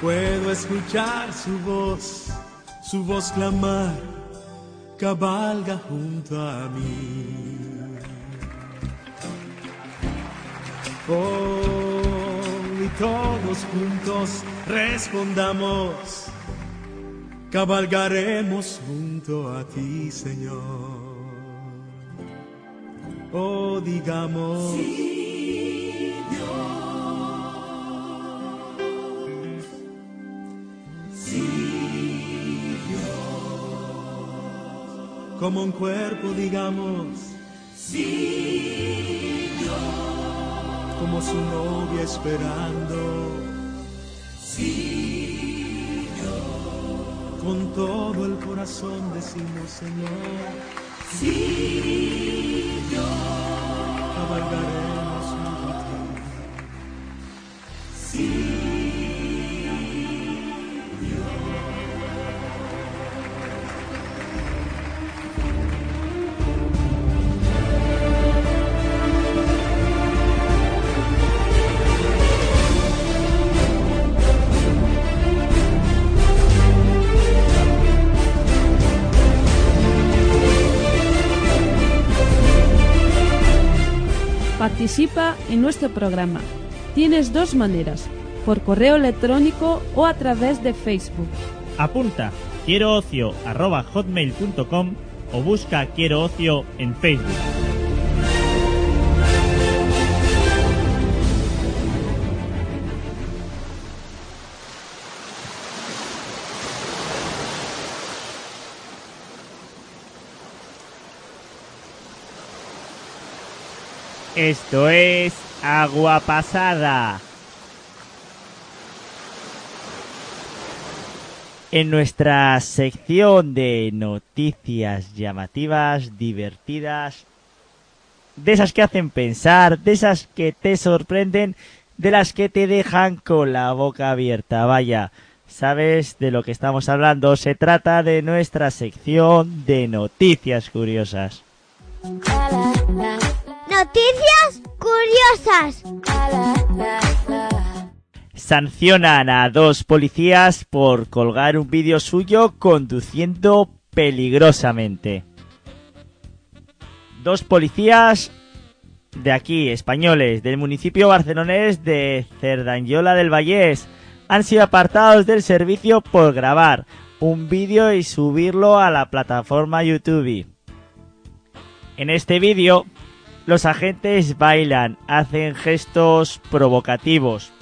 Puedo escuchar su voz, su voz clamar, cabalga junto a mí. Oh, y todos juntos respondamos, cabalgaremos junto a ti, Señor. Oh, digamos. Como un cuerpo, digamos. Sí, Dios. Como su novia esperando. Sí, Dios. Con todo el corazón decimos, Señor. Sí, Dios. Cabalgaremos junto a ti. Sí. Participa en nuestro programa. Tienes dos maneras, por correo electrónico o a través de Facebook. Apunta quiero o busca quiero ocio en Facebook. Esto es Agua Pasada. En nuestra sección de noticias llamativas, divertidas, de esas que hacen pensar, de esas que te sorprenden, de las que te dejan con la boca abierta. Vaya, ¿sabes de lo que estamos hablando? Se trata de nuestra sección de noticias curiosas. Noticias curiosas. Sancionan a dos policías por colgar un vídeo suyo conduciendo peligrosamente. Dos policías de aquí, españoles, del municipio barcelonés de Cerdanyola del Vallés, han sido apartados del servicio por grabar un vídeo y subirlo a la plataforma YouTube. En este vídeo, los agentes bailan, hacen gestos provocativos,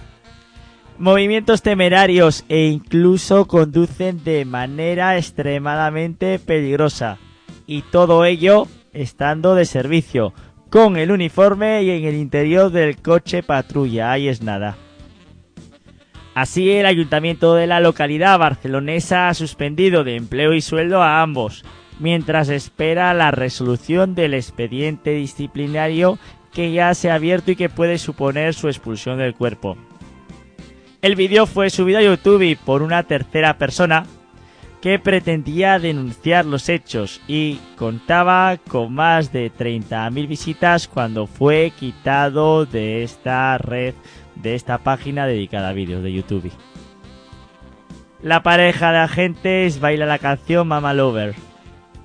movimientos temerarios e incluso conducen de manera extremadamente peligrosa. Y todo ello estando de servicio, con el uniforme y en el interior del coche patrulla. Ahí es nada. Así, el ayuntamiento de la localidad barcelonesa ha suspendido de empleo y sueldo a ambos, mientras espera la resolución del expediente disciplinario que ya se ha abierto y que puede suponer su expulsión del cuerpo. El vídeo fue subido a YouTube por una tercera persona que pretendía denunciar los hechos y contaba con más de 30.000 visitas cuando fue quitado de esta red, de esta página dedicada a vídeos de YouTube. La pareja de agentes baila la canción Mama Lover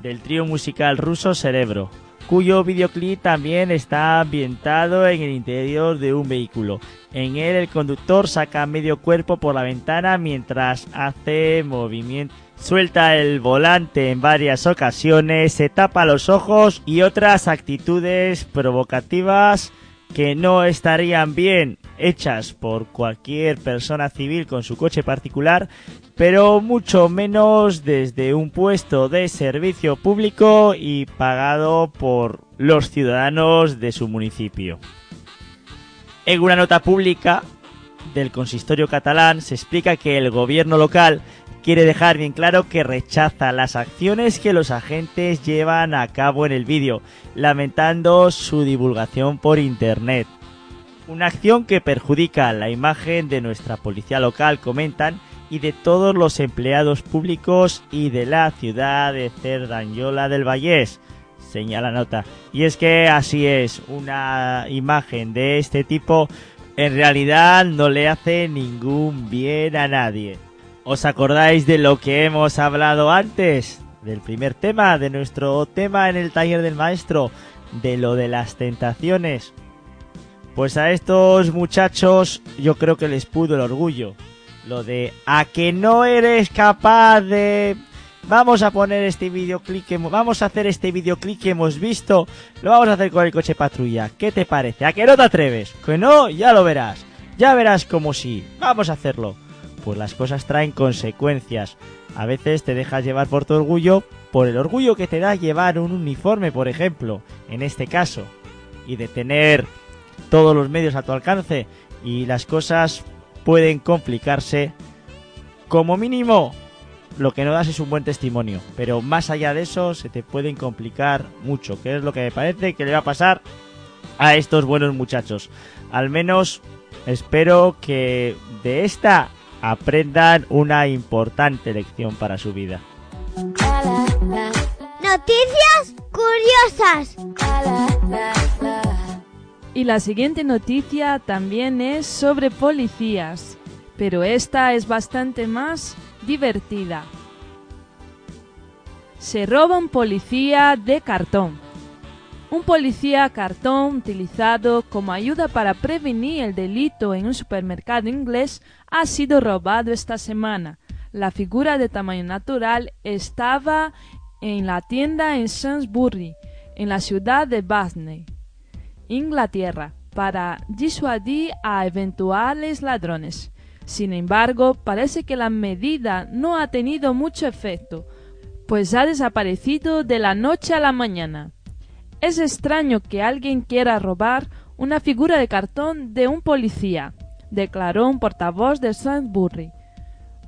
del trío musical ruso Cerebro, cuyo videoclip también está ambientado en el interior de un vehículo. En él el conductor saca medio cuerpo por la ventana mientras hace movimiento. Suelta el volante en varias ocasiones, se tapa los ojos y otras actitudes provocativas que no estarían bien hechas por cualquier persona civil con su coche particular, pero mucho menos desde un puesto de servicio público y pagado por los ciudadanos de su municipio. En una nota pública del consistorio catalán se explica que el gobierno local quiere dejar bien claro que rechaza las acciones que los agentes llevan a cabo en el vídeo, lamentando su divulgación por internet. Una acción que perjudica la imagen de nuestra policía local, comentan, y de todos los empleados públicos y de la ciudad de Cerdañola del Vallés, señala nota. Y es que así es, una imagen de este tipo en realidad no le hace ningún bien a nadie. ¿Os acordáis de lo que hemos hablado antes? Del primer tema, de nuestro tema en el taller del maestro, de lo de las tentaciones. Pues a estos muchachos yo creo que les pudo el orgullo. Lo de a que no eres capaz de... Vamos a poner este videoclip que vamos a hacer este videoclip que hemos visto, lo vamos a hacer con el coche patrulla. ¿Qué te parece? ¿A que no te atreves? Que no, ya lo verás. Ya verás como sí. Vamos a hacerlo. Pues las cosas traen consecuencias. A veces te dejas llevar por tu orgullo, por el orgullo que te da llevar un uniforme, por ejemplo, en este caso, y de tener todos los medios a tu alcance y las cosas pueden complicarse. Como mínimo, lo que no das es un buen testimonio, pero más allá de eso se te pueden complicar mucho, que es lo que me parece que le va a pasar a estos buenos muchachos. Al menos espero que de esta aprendan una importante lección para su vida. Noticias curiosas. Y la siguiente noticia también es sobre policías, pero esta es bastante más divertida. Se roba un policía de cartón. Un policía cartón utilizado como ayuda para prevenir el delito en un supermercado inglés ha sido robado esta semana. La figura de tamaño natural estaba en la tienda en Sainsbury, en la ciudad de Bath, Inglaterra, para disuadir a eventuales ladrones. Sin embargo, parece que la medida no ha tenido mucho efecto, pues ha desaparecido de la noche a la mañana. Es extraño que alguien quiera robar una figura de cartón de un policía, declaró un portavoz de Sainsbury.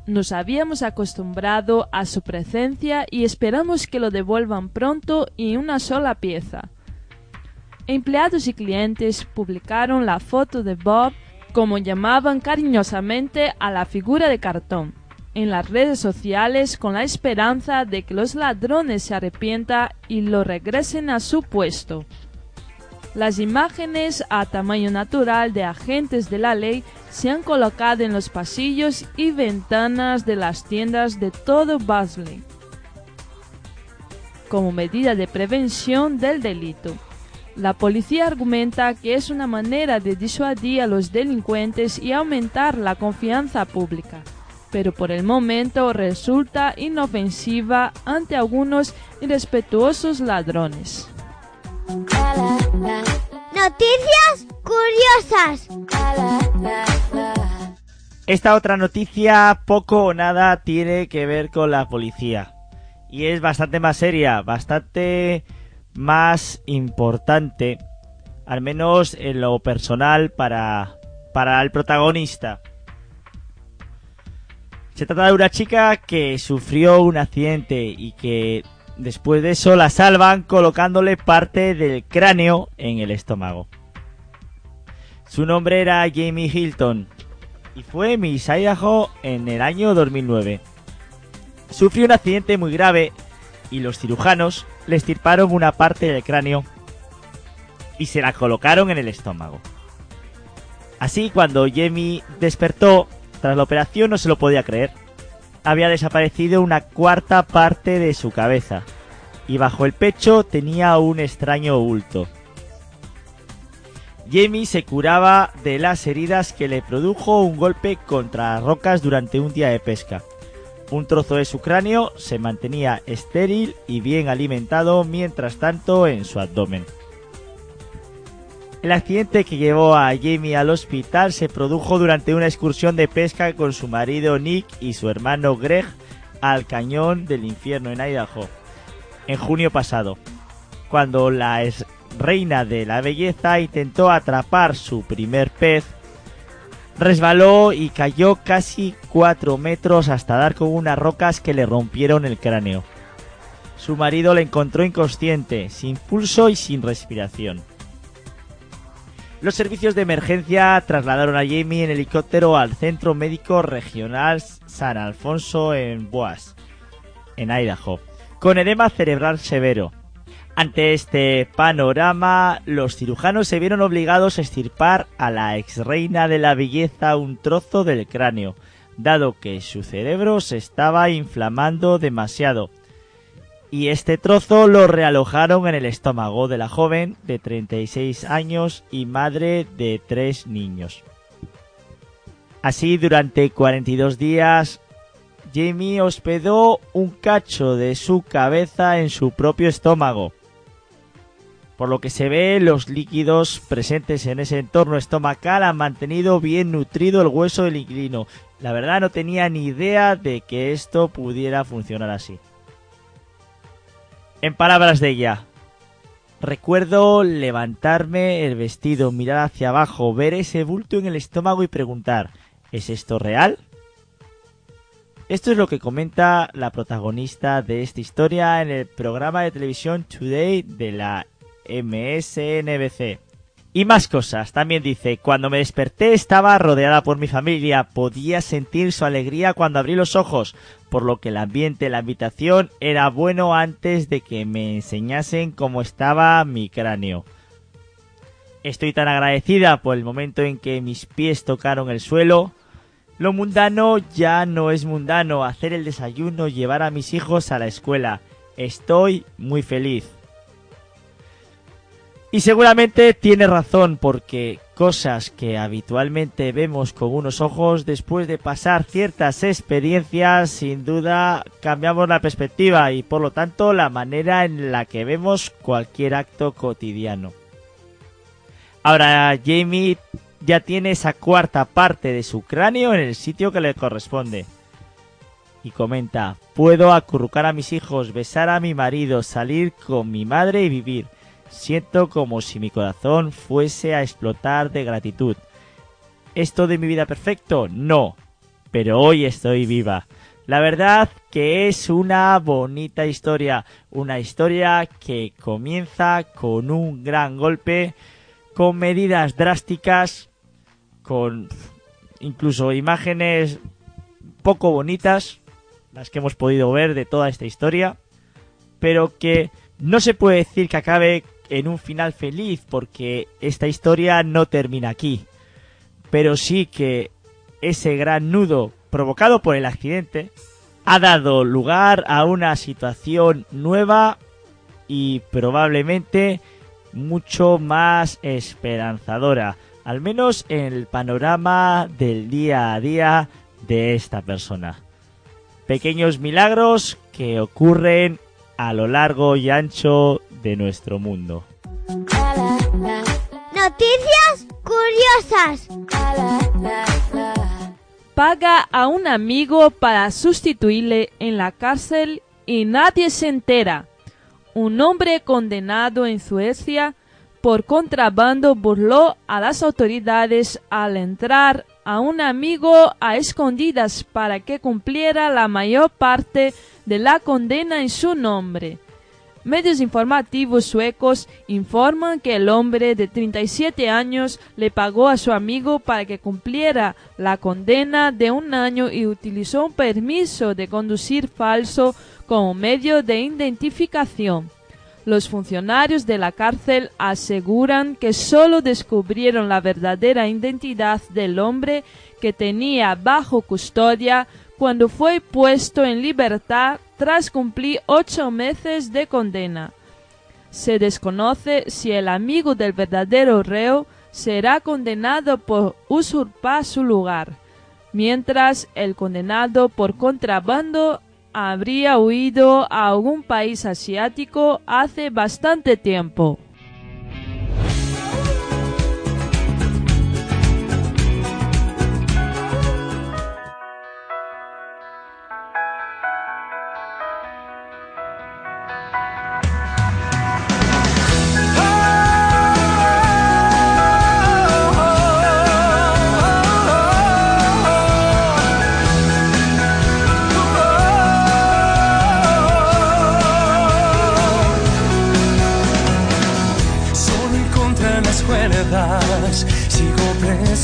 Nos habíamos acostumbrado a su presencia y esperamos que lo devuelvan pronto y una sola pieza. Empleados y clientes publicaron la foto de Bob, como llamaban cariñosamente a la figura de cartón, en las redes sociales con la esperanza de que los ladrones se arrepientan y lo regresen a su puesto. Las imágenes a tamaño natural de agentes de la ley se han colocado en los pasillos y ventanas de las tiendas de todo Basley como medida de prevención del delito. La policía argumenta que es una manera de disuadir a los delincuentes y aumentar la confianza pública, pero por el momento resulta inofensiva ante algunos irrespetuosos ladrones. Noticias curiosas. Esta otra noticia poco o nada tiene que ver con la policía. Y es bastante más seria, bastante más importante, al menos en lo personal para, para el protagonista. Se trata de una chica que sufrió un accidente y que después de eso la salvan colocándole parte del cráneo en el estómago. Su nombre era Jamie Hilton y fue Miss Idaho en el año 2009. Sufrió un accidente muy grave y los cirujanos le estirparon una parte del cráneo y se la colocaron en el estómago. Así, cuando Jamie despertó, tras la operación no se lo podía creer. Había desaparecido una cuarta parte de su cabeza y bajo el pecho tenía un extraño bulto. Jamie se curaba de las heridas que le produjo un golpe contra las rocas durante un día de pesca. Un trozo de su cráneo se mantenía estéril y bien alimentado mientras tanto en su abdomen. El accidente que llevó a Jamie al hospital se produjo durante una excursión de pesca con su marido Nick y su hermano Greg al cañón del infierno en Idaho en junio pasado, cuando la reina de la belleza intentó atrapar su primer pez, resbaló y cayó casi 4 metros hasta dar con unas rocas que le rompieron el cráneo. Su marido la encontró inconsciente, sin pulso y sin respiración. Los servicios de emergencia trasladaron a Jamie en helicóptero al Centro Médico Regional San Alfonso en Boas, en Idaho, con edema cerebral severo. Ante este panorama, los cirujanos se vieron obligados a extirpar a la ex reina de la belleza un trozo del cráneo, dado que su cerebro se estaba inflamando demasiado. Y este trozo lo realojaron en el estómago de la joven de 36 años y madre de tres niños. Así, durante 42 días, Jamie hospedó un cacho de su cabeza en su propio estómago. Por lo que se ve, los líquidos presentes en ese entorno estomacal han mantenido bien nutrido el hueso del inquilino. La verdad no tenía ni idea de que esto pudiera funcionar así. En palabras de ella, recuerdo levantarme el vestido, mirar hacia abajo, ver ese bulto en el estómago y preguntar, ¿es esto real? Esto es lo que comenta la protagonista de esta historia en el programa de televisión Today de la MSNBC. Y más cosas, también dice, cuando me desperté estaba rodeada por mi familia, podía sentir su alegría cuando abrí los ojos, por lo que el ambiente la habitación era bueno antes de que me enseñasen cómo estaba mi cráneo. Estoy tan agradecida por el momento en que mis pies tocaron el suelo. Lo mundano ya no es mundano, hacer el desayuno, llevar a mis hijos a la escuela. Estoy muy feliz. Y seguramente tiene razón porque cosas que habitualmente vemos con unos ojos después de pasar ciertas experiencias sin duda cambiamos la perspectiva y por lo tanto la manera en la que vemos cualquier acto cotidiano. Ahora Jamie ya tiene esa cuarta parte de su cráneo en el sitio que le corresponde. Y comenta, puedo acurrucar a mis hijos, besar a mi marido, salir con mi madre y vivir. Siento como si mi corazón fuese a explotar de gratitud. ¿Esto de mi vida perfecto? No. Pero hoy estoy viva. La verdad que es una bonita historia. Una historia que comienza con un gran golpe, con medidas drásticas, con incluso imágenes poco bonitas, las que hemos podido ver de toda esta historia, pero que no se puede decir que acabe en un final feliz porque esta historia no termina aquí. Pero sí que ese gran nudo provocado por el accidente ha dado lugar a una situación nueva y probablemente mucho más esperanzadora, al menos en el panorama del día a día de esta persona. Pequeños milagros que ocurren a lo largo y ancho de nuestro mundo. Noticias curiosas. Paga a un amigo para sustituirle en la cárcel y nadie se entera. Un hombre condenado en Suecia por contrabando burló a las autoridades al entrar a un amigo a escondidas para que cumpliera la mayor parte de la condena en su nombre. Medios informativos suecos informan que el hombre de 37 años le pagó a su amigo para que cumpliera la condena de un año y utilizó un permiso de conducir falso como medio de identificación. Los funcionarios de la cárcel aseguran que solo descubrieron la verdadera identidad del hombre que tenía bajo custodia cuando fue puesto en libertad tras cumplir ocho meses de condena. Se desconoce si el amigo del verdadero reo será condenado por usurpar su lugar, mientras el condenado por contrabando habría huido a algún país asiático hace bastante tiempo.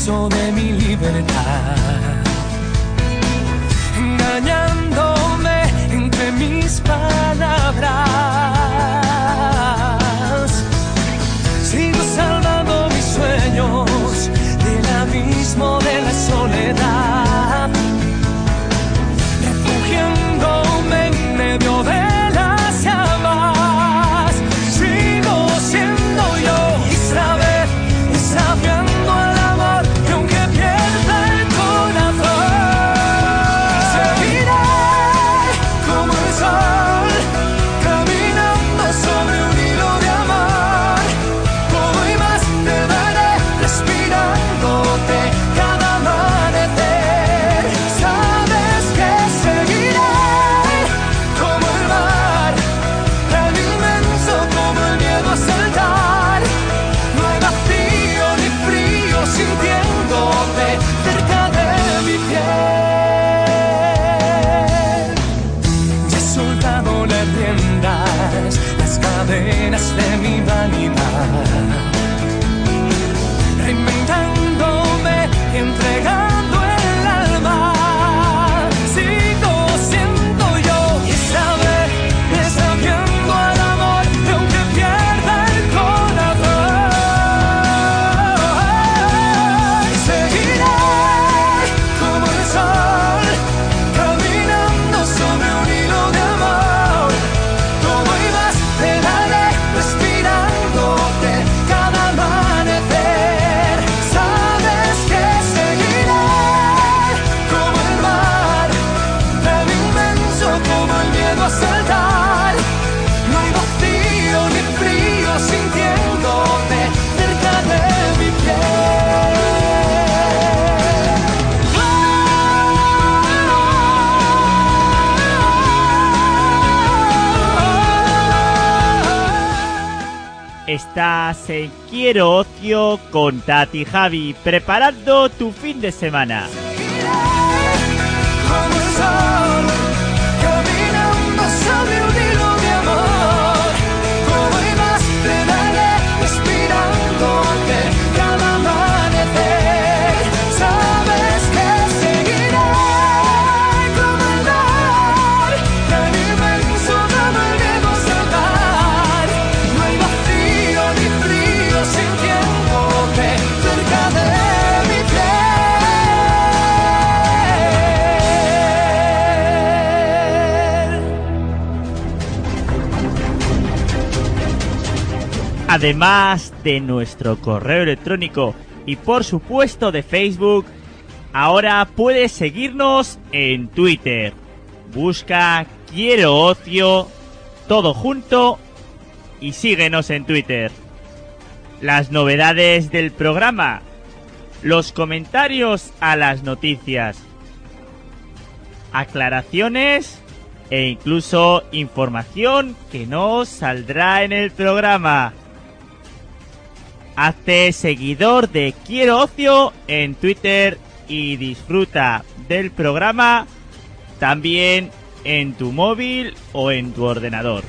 Preso de mi libertad. Estás en Quiero Ocio con Tati Javi, preparando tu fin de semana. Además de nuestro correo electrónico y por supuesto de Facebook, ahora puedes seguirnos en Twitter. Busca Quiero Ocio, todo junto y síguenos en Twitter. Las novedades del programa, los comentarios a las noticias, aclaraciones e incluso información que no saldrá en el programa. Hazte seguidor de Quiero Ocio en Twitter y disfruta del programa también en tu móvil o en tu ordenador.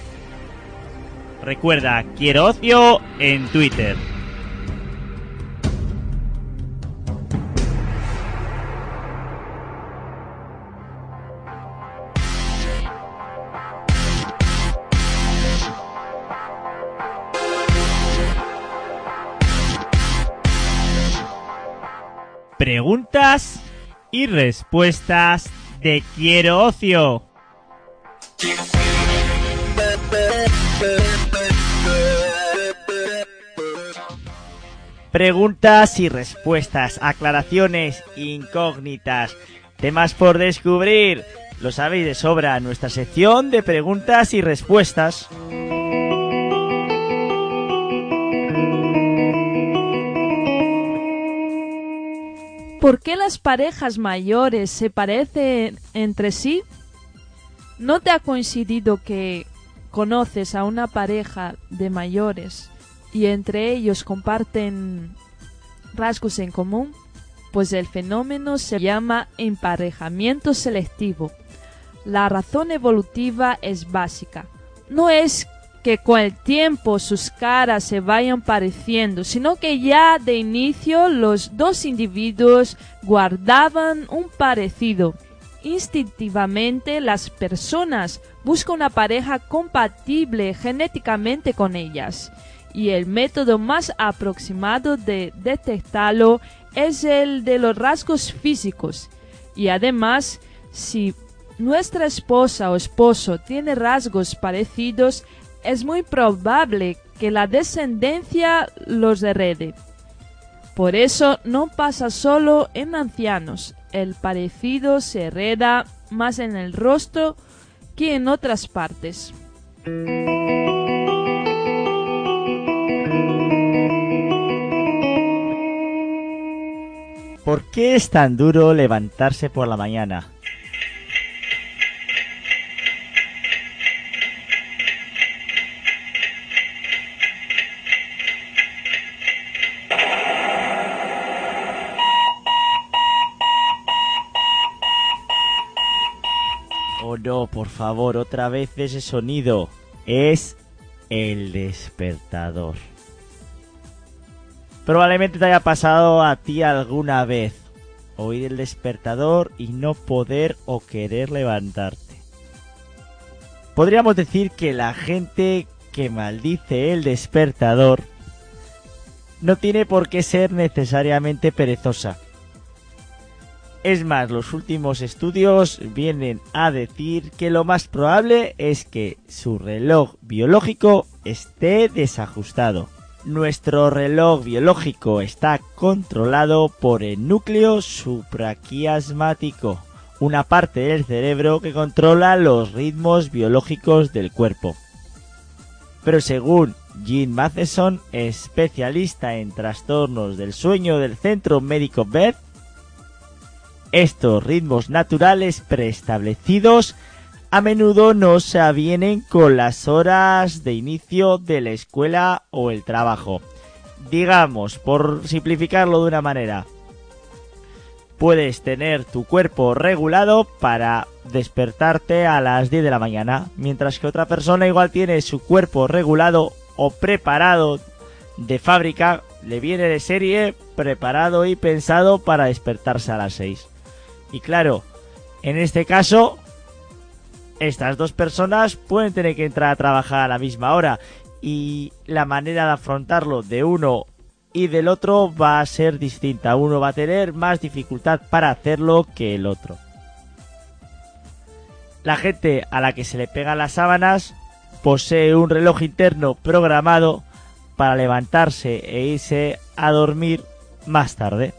Recuerda, Quiero Ocio en Twitter. Preguntas y respuestas de Quiero Ocio. Preguntas y respuestas, aclaraciones, incógnitas, temas por descubrir. Lo sabéis de sobra, nuestra sección de preguntas y respuestas. ¿Por qué las parejas mayores se parecen entre sí? ¿No te ha coincidido que conoces a una pareja de mayores y entre ellos comparten rasgos en común? Pues el fenómeno se llama emparejamiento selectivo. La razón evolutiva es básica. No es que con el tiempo sus caras se vayan pareciendo, sino que ya de inicio los dos individuos guardaban un parecido. Instintivamente las personas buscan una pareja compatible genéticamente con ellas y el método más aproximado de detectarlo es el de los rasgos físicos. Y además, si nuestra esposa o esposo tiene rasgos parecidos, es muy probable que la descendencia los herede. Por eso no pasa solo en ancianos, el parecido se hereda más en el rostro que en otras partes. ¿Por qué es tan duro levantarse por la mañana? No, por favor, otra vez ese sonido. Es el despertador. Probablemente te haya pasado a ti alguna vez oír el despertador y no poder o querer levantarte. Podríamos decir que la gente que maldice el despertador no tiene por qué ser necesariamente perezosa. Es más, los últimos estudios vienen a decir que lo más probable es que su reloj biológico esté desajustado. Nuestro reloj biológico está controlado por el núcleo supraquiasmático, una parte del cerebro que controla los ritmos biológicos del cuerpo. Pero según Jean Matheson, especialista en trastornos del sueño del Centro Médico Beth, estos ritmos naturales preestablecidos a menudo no se avienen con las horas de inicio de la escuela o el trabajo. Digamos, por simplificarlo de una manera, puedes tener tu cuerpo regulado para despertarte a las 10 de la mañana, mientras que otra persona igual tiene su cuerpo regulado o preparado de fábrica, le viene de serie, preparado y pensado para despertarse a las 6. Y claro, en este caso, estas dos personas pueden tener que entrar a trabajar a la misma hora y la manera de afrontarlo de uno y del otro va a ser distinta. Uno va a tener más dificultad para hacerlo que el otro. La gente a la que se le pegan las sábanas posee un reloj interno programado para levantarse e irse a dormir más tarde.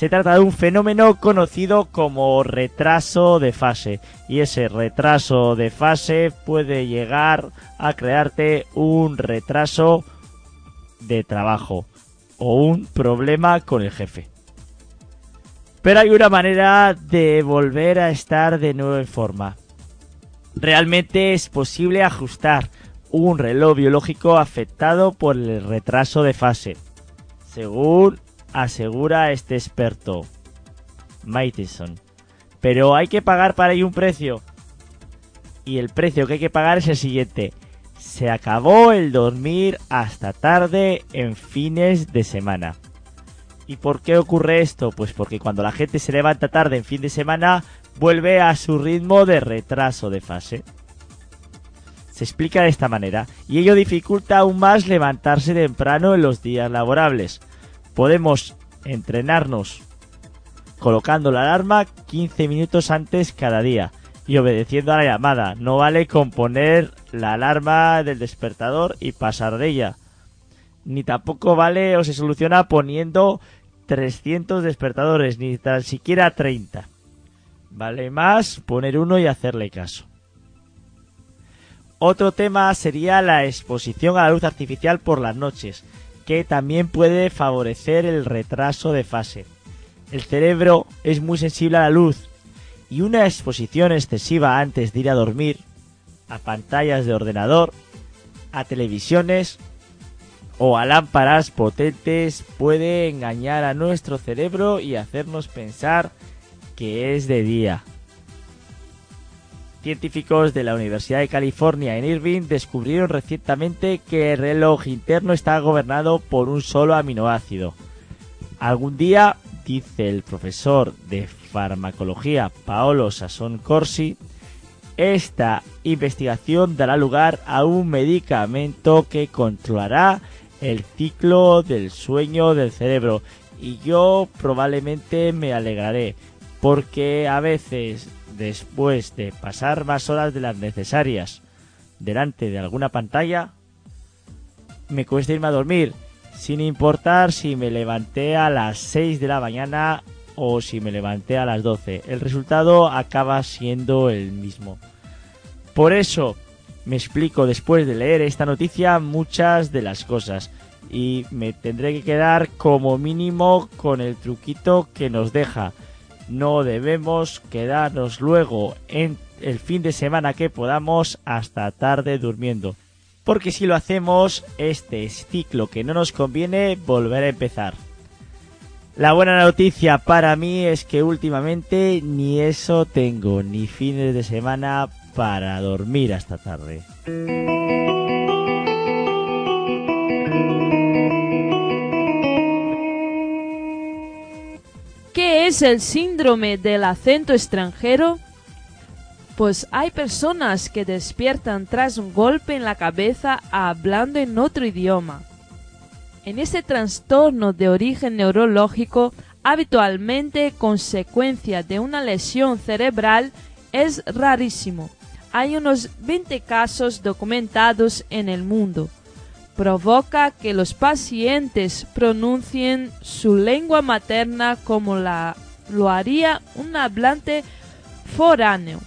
Se trata de un fenómeno conocido como retraso de fase y ese retraso de fase puede llegar a crearte un retraso de trabajo o un problema con el jefe. Pero hay una manera de volver a estar de nuevo en forma. Realmente es posible ajustar un reloj biológico afectado por el retraso de fase, según asegura este experto, Matheson. Pero hay que pagar para ello un precio. Y el precio que hay que pagar es el siguiente. Se acabó el dormir hasta tarde en fines de semana. ¿Y por qué ocurre esto? Pues porque cuando la gente se levanta tarde en fin de semana, vuelve a su ritmo de retraso de fase. Se explica de esta manera, y ello dificulta aún más levantarse temprano en los días laborables. Podemos entrenarnos colocando la alarma 15 minutos antes cada día y obedeciendo a la llamada. No vale con poner la alarma del despertador y pasar de ella. Ni tampoco vale o se soluciona poniendo 300 despertadores, ni tan siquiera 30. Vale más poner uno y hacerle caso. Otro tema sería la exposición a la luz artificial por las noches, que también puede favorecer el retraso de fase. El cerebro es muy sensible a la luz y una exposición excesiva antes de ir a dormir, a pantallas de ordenador, a televisiones o a lámparas potentes puede engañar a nuestro cerebro y hacernos pensar que es de día. Científicos de la Universidad de California en Irvine descubrieron recientemente que el reloj interno está gobernado por un solo aminoácido. Algún día, dice el profesor de farmacología Paolo Sasson Corsi, esta investigación dará lugar a un medicamento que controlará el ciclo del sueño del cerebro y yo probablemente me alegraré porque a veces después de pasar más horas de las necesarias delante de alguna pantalla me cuesta irme a dormir sin importar si me levanté a las 6 de la mañana o si me levanté a las 12 el resultado acaba siendo el mismo por eso me explico después de leer esta noticia muchas de las cosas y me tendré que quedar como mínimo con el truquito que nos deja. No debemos quedarnos luego en el fin de semana que podamos hasta tarde durmiendo. Porque si lo hacemos, este ciclo que no nos conviene volverá a empezar. La buena noticia para mí es que últimamente ni eso tengo, ni fines de semana para dormir hasta tarde. Es el síndrome del acento extranjero? Pues hay personas que despiertan tras un golpe en la cabeza hablando en otro idioma. En este trastorno de origen neurológico, habitualmente consecuencia de una lesión cerebral, es rarísimo. Hay unos 20 casos documentados en el mundo. Provoca que los pacientes pronuncien su lengua materna como la, lo haría un hablante foráneo.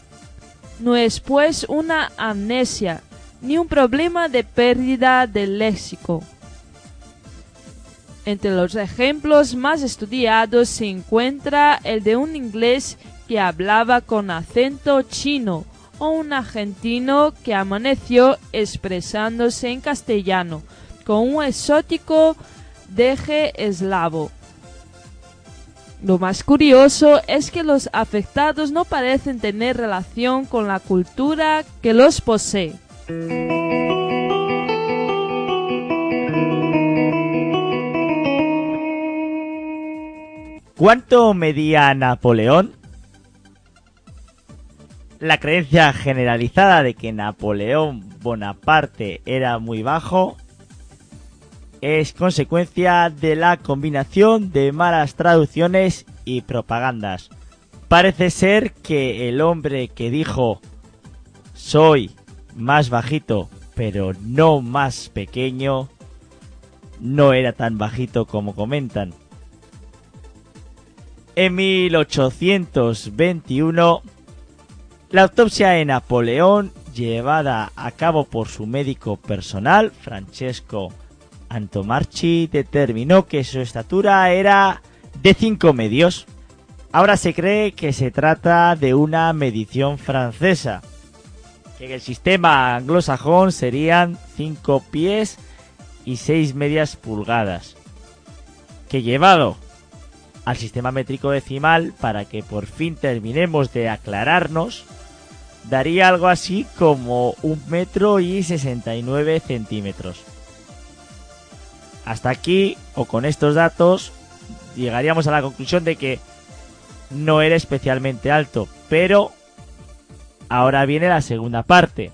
No es pues una amnesia ni un problema de pérdida del léxico. Entre los ejemplos más estudiados se encuentra el de un inglés que hablaba con acento chino o un argentino que amaneció expresándose en castellano con un exótico deje eslavo. Lo más curioso es que los afectados no parecen tener relación con la cultura que los posee. ¿Cuánto medía Napoleón? La creencia generalizada de que Napoleón Bonaparte era muy bajo es consecuencia de la combinación de malas traducciones y propagandas. Parece ser que el hombre que dijo soy más bajito pero no más pequeño no era tan bajito como comentan. En 1821, la autopsia de Napoleón, llevada a cabo por su médico personal, Francesco Antomarchi, determinó que su estatura era de 5 medios. Ahora se cree que se trata de una medición francesa, que en el sistema anglosajón serían 5 pies y 6 medias pulgadas, que llevado al sistema métrico decimal para que por fin terminemos de aclararnos, daría algo así como un metro y 69 centímetros. Hasta aquí, o con estos datos, llegaríamos a la conclusión de que no era especialmente alto, pero ahora viene la segunda parte.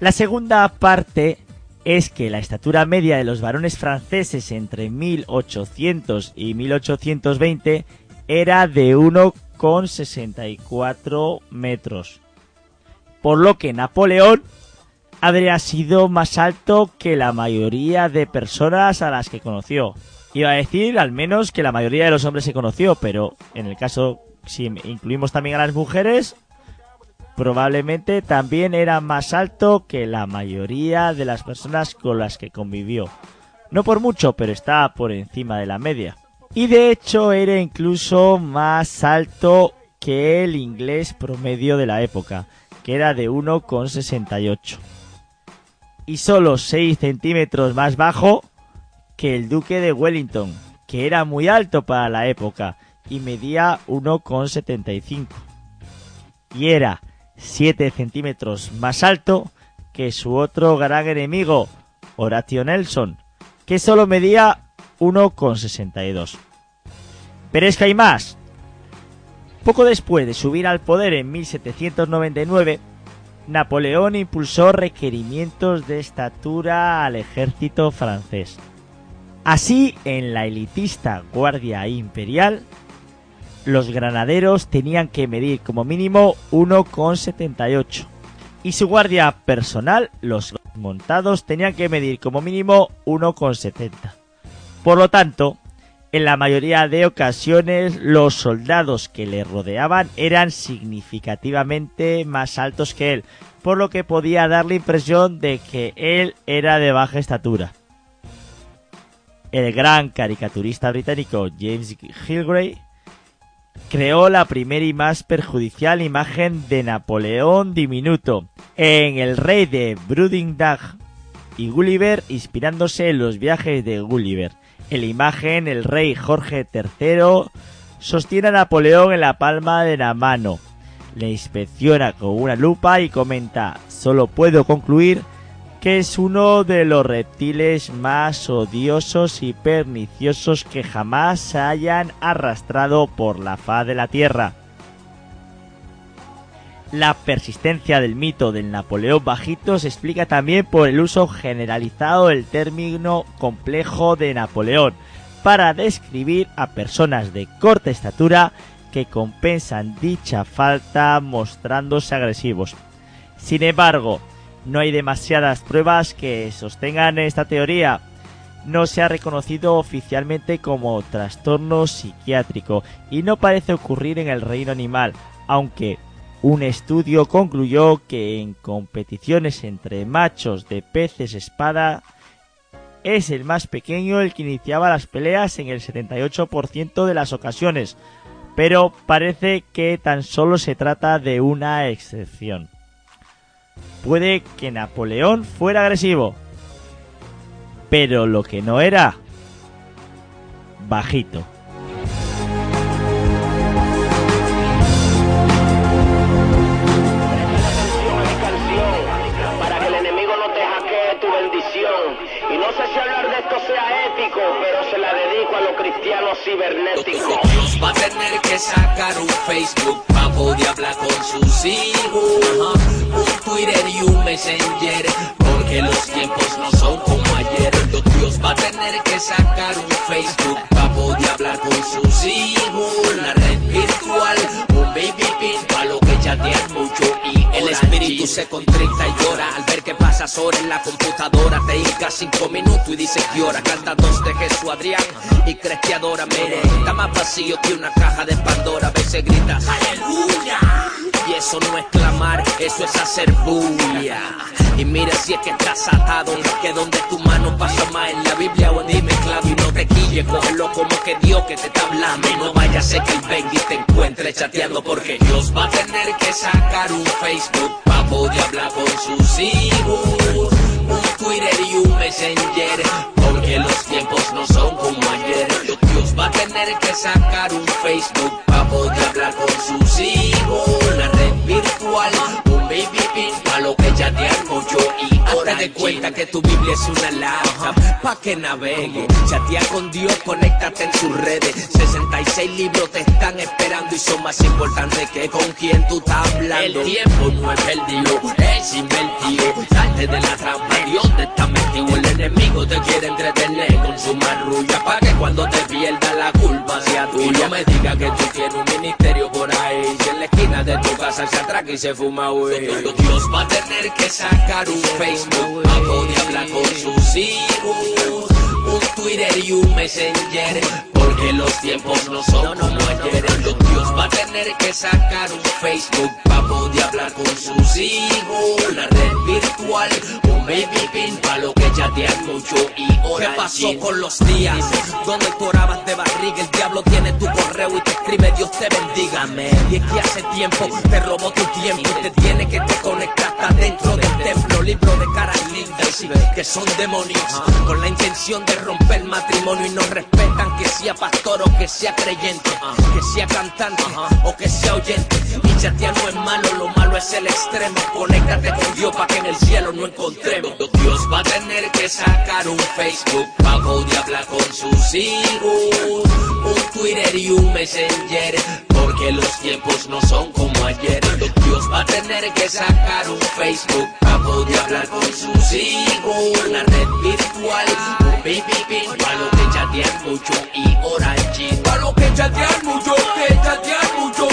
La segunda parte es que la estatura media de los varones franceses entre 1800 y 1820 era de 1,64 metros. Por lo que Napoleón habría sido más alto que la mayoría de personas a las que conoció. Iba a decir al menos que la mayoría de los hombres se conoció, pero en el caso, si incluimos también a las mujeres, probablemente también era más alto que la mayoría de las personas con las que convivió. No por mucho, pero está por encima de la media. Y de hecho era incluso más alto que el inglés promedio de la época, que era de 1,68. Y solo 6 centímetros más bajo que el duque de Wellington, que era muy alto para la época y medía 1,75. Y era 7 centímetros más alto que su otro gran enemigo, Horatio Nelson, que solo medía 1,62. Pero es que hay más. Poco después de subir al poder en 1799, Napoleón impulsó requerimientos de estatura al ejército francés. Así, en la elitista Guardia Imperial, los granaderos tenían que medir como mínimo 1,78 y su guardia personal, los montados, tenían que medir como mínimo 1,70. Por lo tanto, en la mayoría de ocasiones los soldados que le rodeaban eran significativamente más altos que él, por lo que podía dar la impresión de que él era de baja estatura. El gran caricaturista británico James Gilgray creó la primera y más perjudicial imagen de Napoleón diminuto en El Rey de Brudingdag y Gulliver, inspirándose en los viajes de Gulliver. En la imagen, el rey Jorge III sostiene a Napoleón en la palma de la mano. Le inspecciona con una lupa y comenta, solo puedo concluir que es uno de los reptiles más odiosos y perniciosos que jamás se hayan arrastrado por la faz de la tierra. La persistencia del mito del Napoleón bajito se explica también por el uso generalizado del término complejo de Napoleón para describir a personas de corta estatura que compensan dicha falta mostrándose agresivos. Sin embargo, no hay demasiadas pruebas que sostengan esta teoría. No se ha reconocido oficialmente como trastorno psiquiátrico y no parece ocurrir en el reino animal, aunque un estudio concluyó que en competiciones entre machos de peces espada es el más pequeño el que iniciaba las peleas en el 78% de las ocasiones, pero parece que tan solo se trata de una excepción. Puede que Napoleón fuera agresivo, pero lo que no era bajito. Cristianos cibernéticos. Dios va a tener que sacar un Facebook para poder hablar con sus hijos. Un Twitter y un Messenger, porque los tiempos no son como ayer. Dios va a tener que sacar un Facebook para poder hablar con sus hijos. Una red virtual, un baby pin para que chatean mucho y el espíritu se contrita y llora al ver que pasas horas en la computadora. Te hincas cinco minutos y dices que hora. Canta dos de Jesús Adrián y crees que adora. Mire, está más vacío que una caja de Pandora. A veces gritas, ¡Aleluya! Y eso no es clamar, eso es hacer bulla. Y mira si es que estás atado, que donde tu mano pasa más en la Biblia o en dime clavo y no te quille, cógelo como que Dios que te está hablando. No vaya a ser que el Bendy te encuentre chateando porque Dios va a tener que sacar un Facebook para poder hablar con sus hijos. Un Twitter y un Messenger, porque los tiempos no son como ayer. Dios va a tener que sacar un Facebook para poder hablar con sus hijos. Una red virtual, baby para lo que chatean mucho y ahora de cuenta que tu Biblia es una laptop, pa' que navegue. Chatea con Dios, conéctate en sus redes. 66 libros te están esperando y son más importantes que con quien tú estás hablando. El tiempo no es perdido, es invertido. Salte de la trampa, Dios te está metido. El enemigo te quiere entretener con su marrulla, pa' que cuando te pierda la culpa sea tuya. No me digas que tú tienes un ministerio por ahí. Si en la esquina de tu casa se atraca y se fuma, güey. Dios va a tener que sacar un Facebook para poder hablar con sus hijos. Un Twitter y un Messenger, porque los tiempos no son como ayer. Dios va a tener que sacar un Facebook para poder hablar con sus hijos. Una red virtual, un baby pin para lo que chatean mucho y ¿Qué pasó con los días? Donde tú orabas de barriga, el diablo tiene tu correo y te escribe Dios te bendiga. Y es que hace tiempo te robó tu tiempo y te tiene que te conectar hasta dentro del templo. Libro de caras lindas y que son demonios con la intención de romper matrimonio y no respetan que sea pastor o que sea creyente, que sea cantante o que sea oyente. Y chatear no es malo, lo malo es el extremo. Conéctate con Dios para que en el cielo no encontremos. Dios va a tener que sacar un Facebook para poder hablar con sus hijos. Un Twitter y un Messenger, porque los tiempos no son como ayer. Dios va a tener que sacar un Facebook para poder hablar con sus hijos. Una red virtual, un baby para los que chatean mucho y orange. Para los que chatean mucho, que chatean mucho,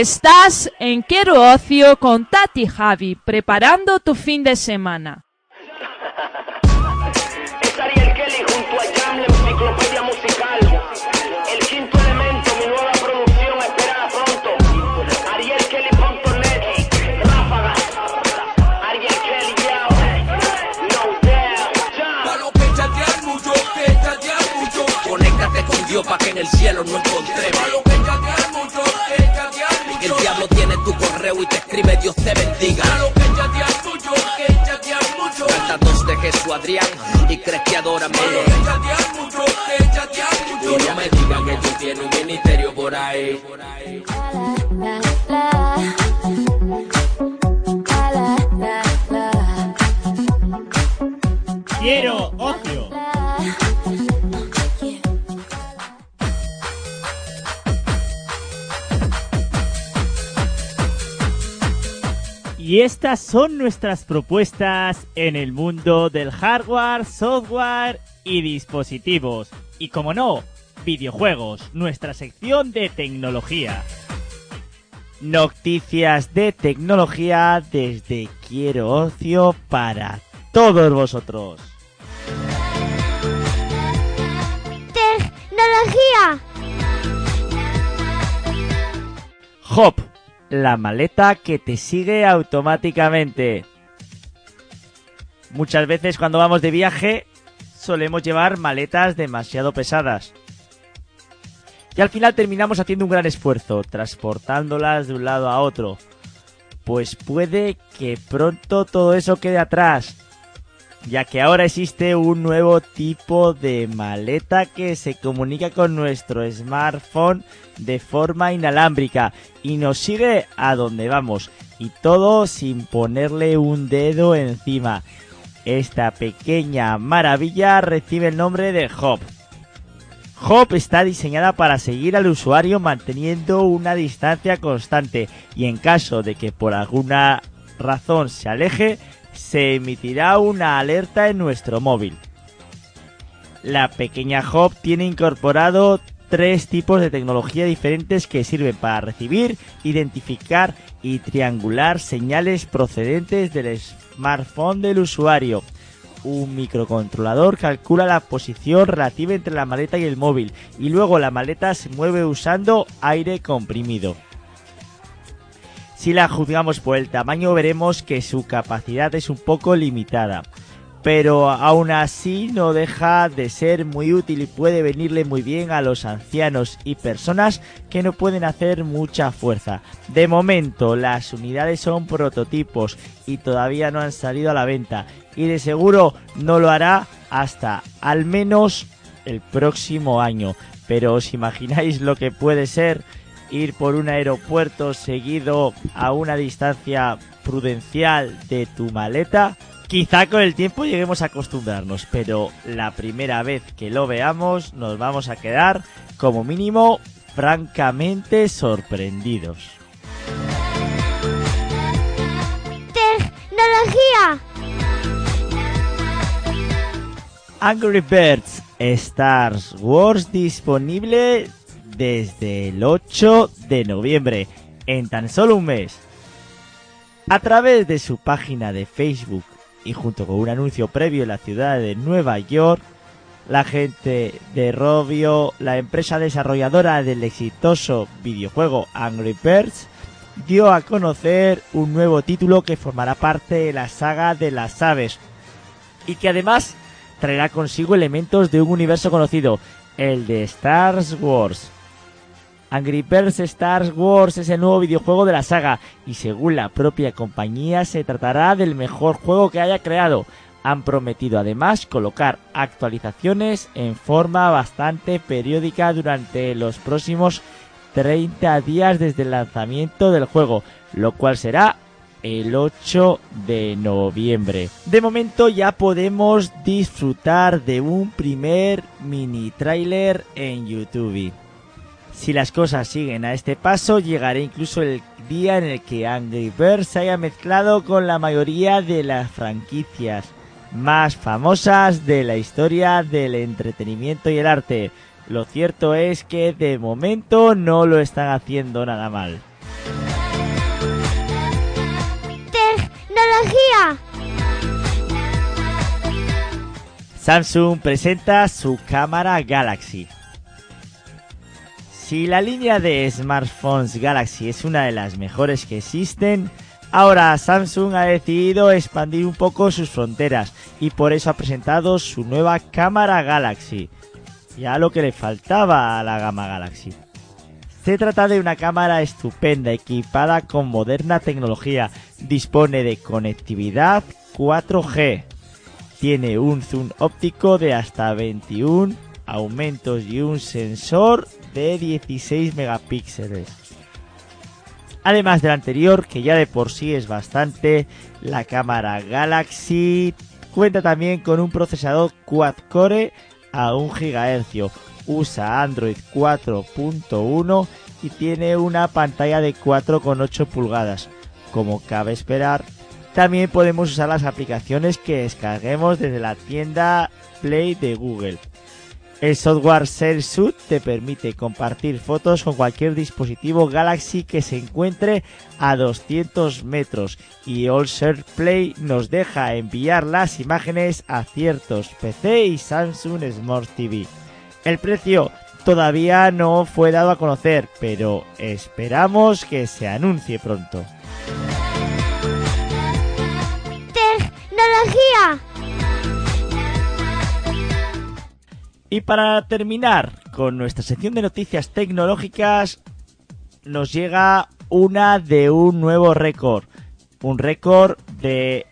Estás en Quiero Ocio con Tati y Javi, preparando tu fin de semana. Es Ariel Kelly junto a Jam, la enciclopedia musical. El quinto elemento, mi nueva producción, espera pronto. Ariel Kelly, yo. No doubt. Conéctate con Dios para que en el cielo no encontremos. Diablo tiene tu correo y te escribe Dios te bendiga. Los que chatean mucho, que chatean mucho. Canta dos de Jesús Adrián y crees que adoran los que chatean mucho, que chatean mucho. Y no me digan que tú tienes un ministerio por ahí. Quiero ocio. Y estas son nuestras propuestas en el mundo del hardware, software y dispositivos. Y como no, videojuegos, nuestra sección de tecnología. Noticias de tecnología desde Quiero Ocio para todos vosotros. Tecnología. Hop, la maleta que te sigue automáticamente. Muchas veces cuando vamos de viaje solemos llevar maletas demasiado pesadas. Y al final terminamos haciendo un gran esfuerzo, transportándolas de un lado a otro. Pues puede que pronto todo eso quede atrás, ya que ahora existe un nuevo tipo de maleta que se comunica con nuestro smartphone de forma inalámbrica y nos sigue a donde vamos y todo sin ponerle un dedo encima. Esta pequeña maravilla recibe el nombre de Hop. Hop está diseñada para seguir al usuario manteniendo una distancia constante y en caso de que por alguna razón se aleje, se emitirá una alerta en nuestro móvil. La pequeña Hop tiene incorporado tres tipos de tecnología diferentes que sirven para recibir, identificar y triangular señales procedentes del smartphone del usuario. Un microcontrolador calcula la posición relativa entre la maleta y el móvil y luego la maleta se mueve usando aire comprimido. Si la juzgamos por el tamaño veremos que su capacidad es un poco limitada, pero aún así no deja de ser muy útil y puede venirle muy bien a los ancianos y personas que no pueden hacer mucha fuerza. De momento las unidades son prototipos y todavía no han salido a la venta y de seguro no lo hará hasta al menos el próximo año. Pero os imagináis lo que puede ser ir por un aeropuerto seguido a una distancia prudencial de tu maleta. Quizá con el tiempo lleguemos a acostumbrarnos, pero la primera vez que lo veamos nos vamos a quedar como mínimo francamente sorprendidos. Tecnología. Angry Birds Star Wars disponible desde el 8 de noviembre, en tan solo un mes. A través de su página de Facebook y junto con un anuncio previo en la ciudad de Nueva York, la gente de Robio, la empresa desarrolladora del exitoso videojuego Angry Birds, dio a conocer un nuevo título que formará parte de la saga de las aves y que además traerá consigo elementos de un universo conocido, el de Star Wars. Angry Birds Star Wars es el nuevo videojuego de la saga y según la propia compañía se tratará del mejor juego que haya creado. Han prometido además colocar actualizaciones en forma bastante periódica durante los próximos 30 días desde el lanzamiento del juego, lo cual será el 8 de noviembre. De momento ya podemos disfrutar de un primer mini trailer en YouTube. Si las cosas siguen a este paso, llegará incluso el día en el que Angry Birds se haya mezclado con la mayoría de las franquicias más famosas de la historia del entretenimiento y el arte. Lo cierto es que de momento no lo están haciendo nada mal. Tecnología. Samsung presenta su cámara Galaxy. Si la línea de smartphones Galaxy es una de las mejores que existen, ahora Samsung ha decidido expandir un poco sus fronteras y por eso ha presentado su nueva cámara Galaxy. Ya lo que le faltaba a la gama Galaxy. Se trata de una cámara estupenda equipada con moderna tecnología. Dispone de conectividad 4G. Tiene un zoom óptico de hasta 21 aumentos y un sensor de 16 megapíxeles. Además del anterior, que ya de por sí es bastante, la cámara Galaxy cuenta también con un procesador quad-core a 1 GHz. Usa Android 4.1 y tiene una pantalla de 4,8 pulgadas. Como cabe esperar, también podemos usar las aplicaciones que descarguemos desde la tienda Play de Google. El software ShareSuit te permite compartir fotos con cualquier dispositivo Galaxy que se encuentre a 200 metros y AllShare Play nos deja enviar las imágenes a ciertos PC y Samsung Smart TV. El precio todavía no fue dado a conocer, pero esperamos que se anuncie pronto. Tecnología. Y para terminar con nuestra sección de noticias tecnológicas, nos llega una de un nuevo récord. Un récord de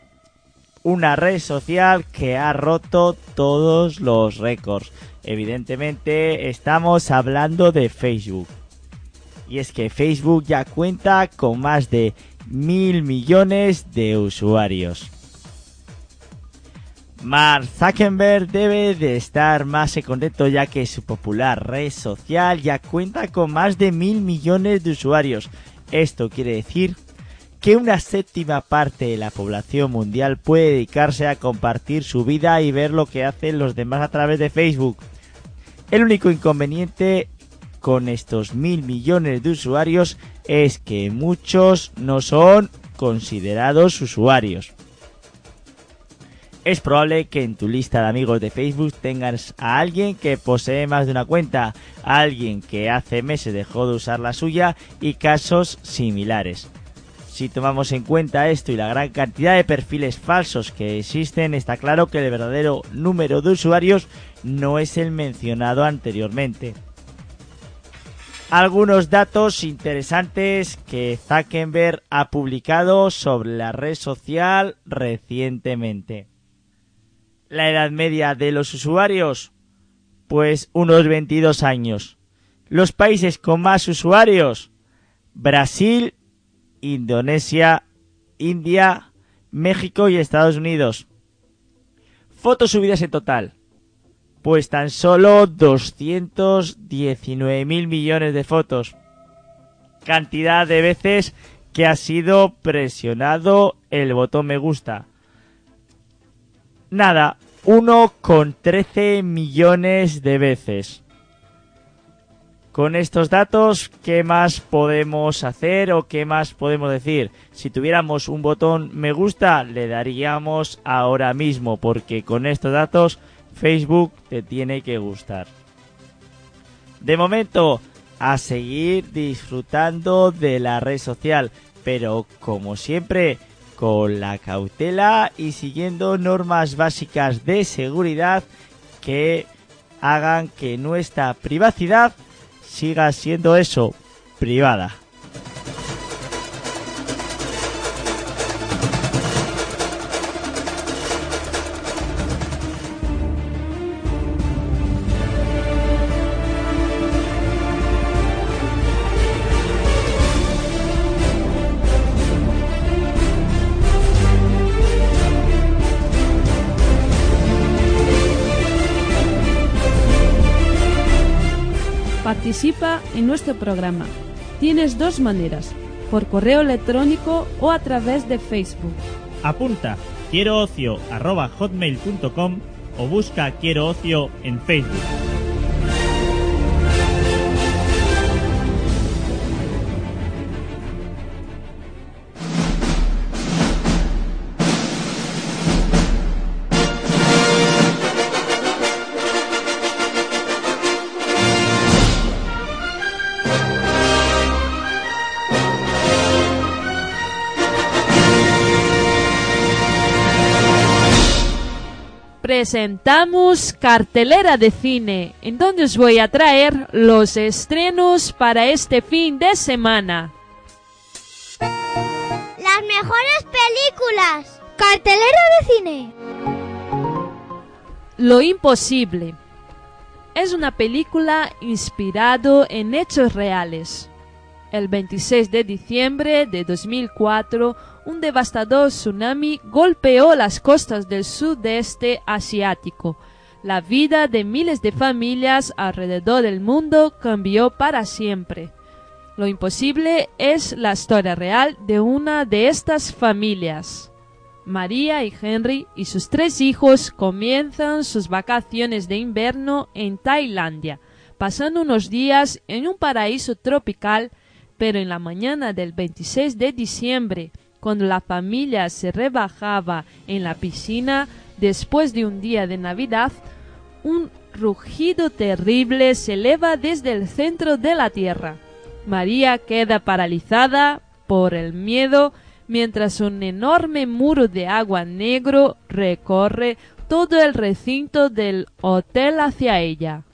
una red social que ha roto todos los récords. Evidentemente estamos hablando de Facebook. Y es que Facebook ya cuenta con más de mil millones de usuarios. Mark Zuckerberg debe de estar más contento ya que su popular red social ya cuenta con más de mil millones de usuarios. Esto quiere decir que una séptima parte de la población mundial puede dedicarse a compartir su vida y ver lo que hacen los demás a través de Facebook. El único inconveniente con estos mil millones de usuarios es que muchos no son considerados usuarios. Es probable que en tu lista de amigos de Facebook tengas a alguien que posee más de una cuenta, a alguien que hace meses dejó de usar la suya y casos similares. Si tomamos en cuenta esto y la gran cantidad de perfiles falsos que existen, está claro que el verdadero número de usuarios no es el mencionado anteriormente. Algunos datos interesantes que Zuckerberg ha publicado sobre la red social recientemente. La edad media de los usuarios, pues unos 22 años. Los países con más usuarios, Brasil, Indonesia, India, México y Estados Unidos. Fotos subidas en total. Pues tan solo 219 mil millones de fotos. Cantidad de veces que ha sido presionado el botón me gusta. Nada, 1,13 millones de veces. Con estos datos, ¿qué más podemos hacer o qué más podemos decir? Si tuviéramos un botón me gusta, le daríamos ahora mismo, porque con estos datos Facebook te tiene que gustar. De momento, a seguir disfrutando de la red social, pero como siempre, con la cautela y siguiendo normas básicas de seguridad que hagan que nuestra privacidad siga siendo eso, privada. Participa en nuestro programa. Tienes dos maneras, por correo electrónico o a través de Facebook. Apunta quiero ocio arroba hotmail.com o busca quiero ocio en Facebook. Presentamos cartelera de cine, en donde os voy a traer los estrenos para este fin de semana. Las mejores películas. Cartelera de cine. Lo imposible. Es una película inspirado en hechos reales. El 26 de diciembre de 2004, un devastador tsunami golpeó las costas del sudeste asiático. La vida de miles de familias alrededor del mundo cambió para siempre. Lo imposible es la historia real de una de estas familias. María y Henry y sus tres hijos comienzan sus vacaciones de invierno en Tailandia, pasando unos días en un paraíso tropical, pero en la mañana del 26 de diciembre, cuando la familia se rebajaba en la piscina después de un día de Navidad, un rugido terrible se eleva desde el centro de la tierra. María queda paralizada por el miedo mientras un enorme muro de agua negro recorre todo el recinto del hotel hacia ella.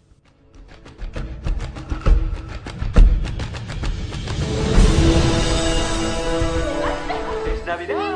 Tengo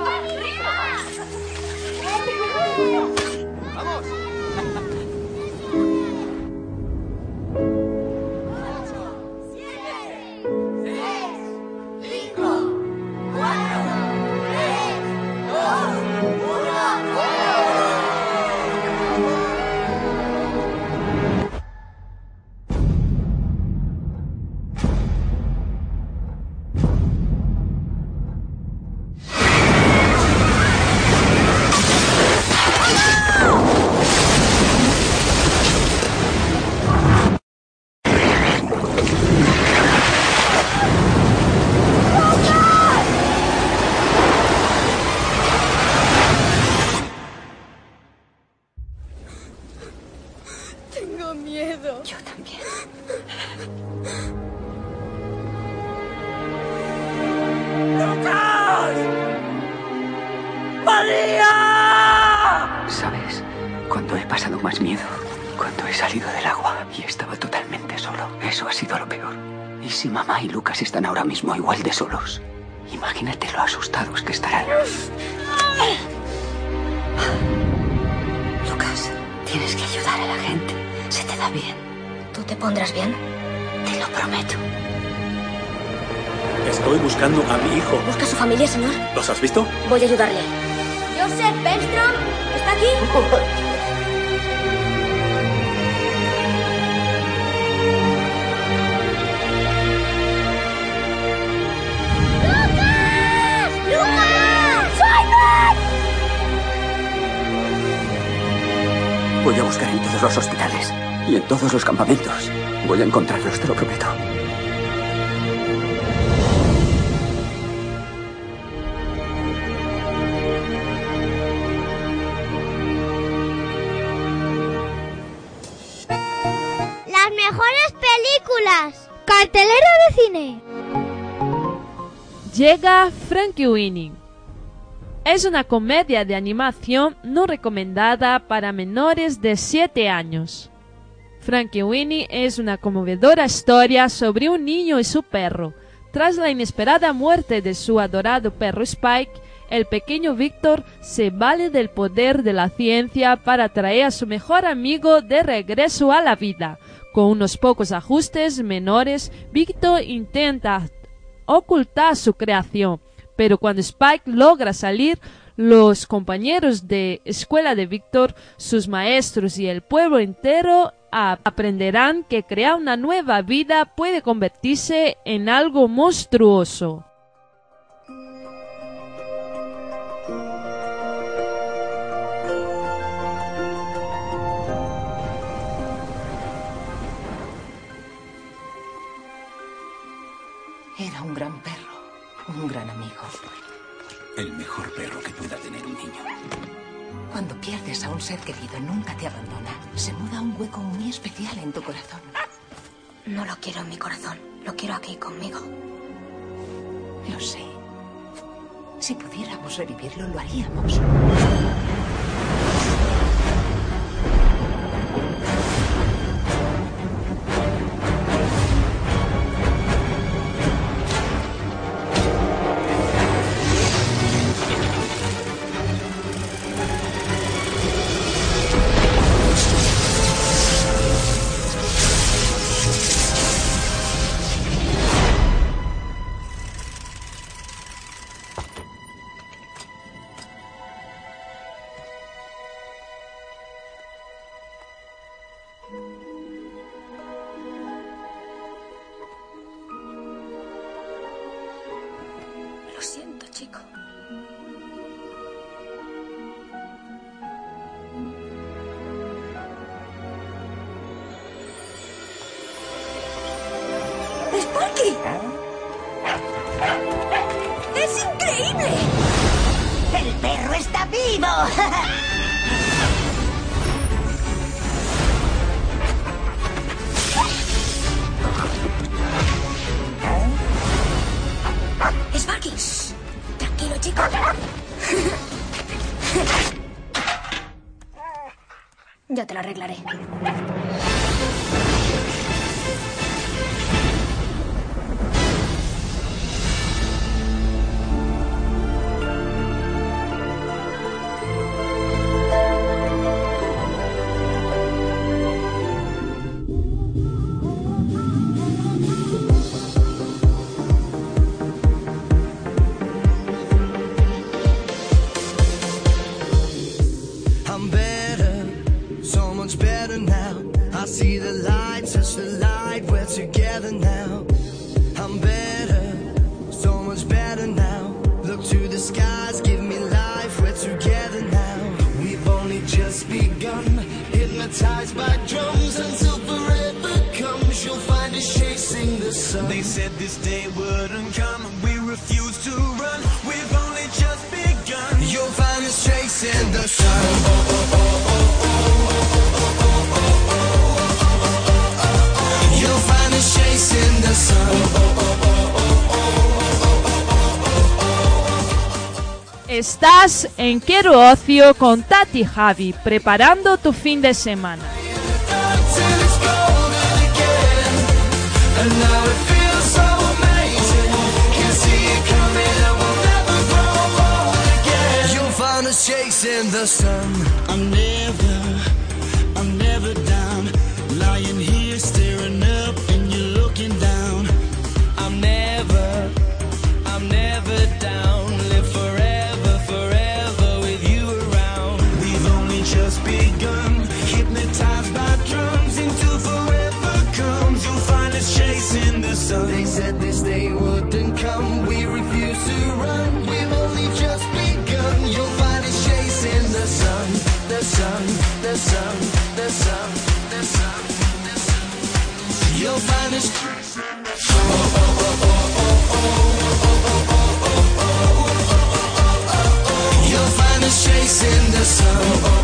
Voy a ayudarle. Joseph Benstrom, ¿está aquí? ¡Lucas! ¡Lucas! ¡Simon! Voy a buscar en todos los hospitales y en todos los campamentos. Voy a encontrarlos, te lo prometo. Cartelera de cine. Llega Frankie Winnie. Es una comedia de animación no recomendada para menores de 7 años. Frankie Winnie es una conmovedora historia sobre un niño y su perro. Tras la inesperada muerte de su adorado perro Spike, el pequeño Víctor se vale del poder de la ciencia para traer a su mejor amigo de regreso a la vida. Con unos pocos ajustes menores, Víctor intenta ocultar su creación, pero cuando Spike logra salir, los compañeros de escuela de Víctor, sus maestros y el pueblo entero aprenderán que crear una nueva vida puede convertirse en algo monstruoso. Pierdes a un ser querido, nunca te abandona. Se muda un hueco muy especial en tu corazón. No lo quiero en mi corazón, lo quiero aquí conmigo. Lo sé. Si pudiéramos revivirlo, lo haríamos. En Quiero Ocio con Tati Javi, preparando tu fin de semana. you'll find is crazy. Oh, oh, oh,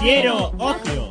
Quiero ocio.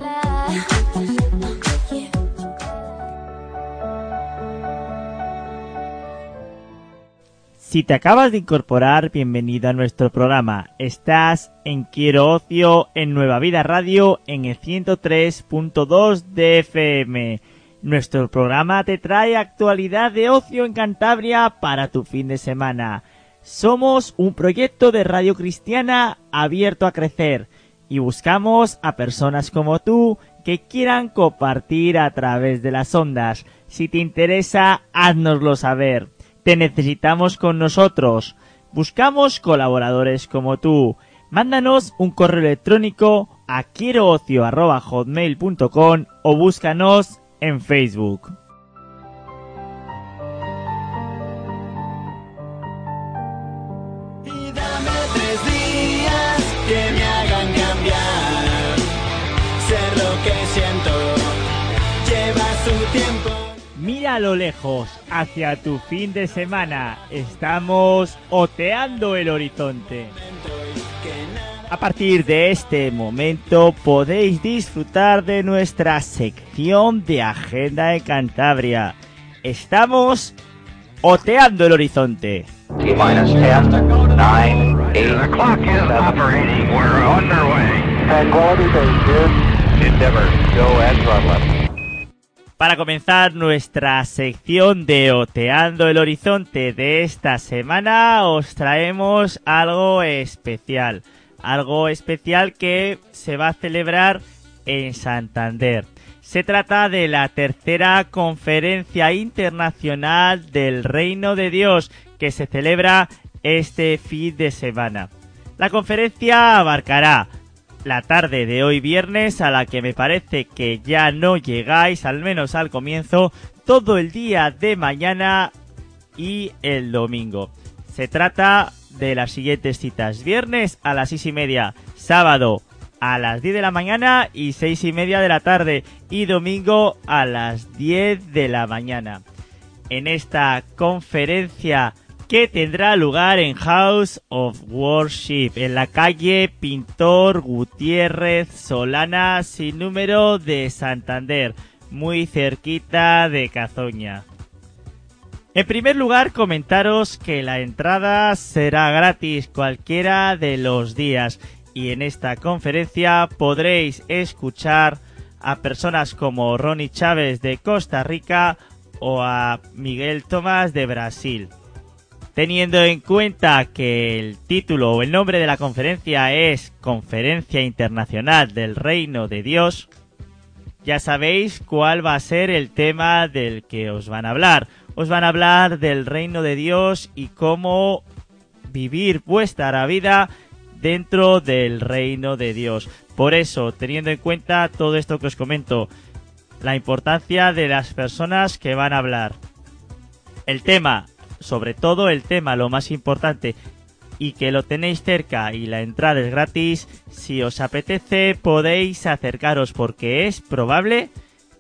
Si te acabas de incorporar, bienvenido a nuestro programa. Estás en Quiero Ocio en Nueva Vida Radio en el 103.2 de FM. Nuestro programa te trae actualidad de ocio en Cantabria para tu fin de semana. Somos un proyecto de radio cristiana abierto a crecer y buscamos a personas como tú que quieran compartir a través de las ondas. Si te interesa, háznoslo saber. Te necesitamos con nosotros. Buscamos colaboradores como tú. Mándanos un correo electrónico a quieroocio.hotmail.com o búscanos en Facebook. Y dame tres días que me hagan cambiar. Ser lo que siento lleva su tiempo. Mira a lo lejos, hacia tu fin de semana. Estamos oteando el horizonte. A partir de este momento podéis disfrutar de nuestra sección de Agenda de Cantabria. Estamos oteando el horizonte. T minus 10, 9, 8, The clock is operating. We're underway. Tranquility Base here. Endeavor, go at throttle Para comenzar nuestra sección de Oteando el Horizonte de esta semana, os traemos algo especial. Algo especial que se va a celebrar en Santander. Se trata de la tercera conferencia internacional del Reino de Dios que se celebra este fin de semana. La conferencia abarcará la tarde de hoy viernes a la que me parece que ya no llegáis, al menos al comienzo, todo el día de mañana y el domingo. Se trata de las siguientes citas. Viernes a las seis y media, sábado a las 10 de la mañana y seis y media de la tarde y domingo a las 10 de la mañana. En esta conferencia que tendrá lugar en House of Worship, en la calle Pintor Gutiérrez Solana, sin número de Santander, muy cerquita de Cazoña. En primer lugar, comentaros que la entrada será gratis cualquiera de los días y en esta conferencia podréis escuchar a personas como Ronnie Chávez de Costa Rica o a Miguel Tomás de Brasil. Teniendo en cuenta que el título o el nombre de la conferencia es Conferencia Internacional del Reino de Dios, ya sabéis cuál va a ser el tema del que os van a hablar. Os van a hablar del reino de Dios y cómo vivir vuestra vida dentro del reino de Dios. Por eso, teniendo en cuenta todo esto que os comento, la importancia de las personas que van a hablar. El tema, sobre todo el tema, lo más importante, y que lo tenéis cerca y la entrada es gratis, si os apetece podéis acercaros porque es probable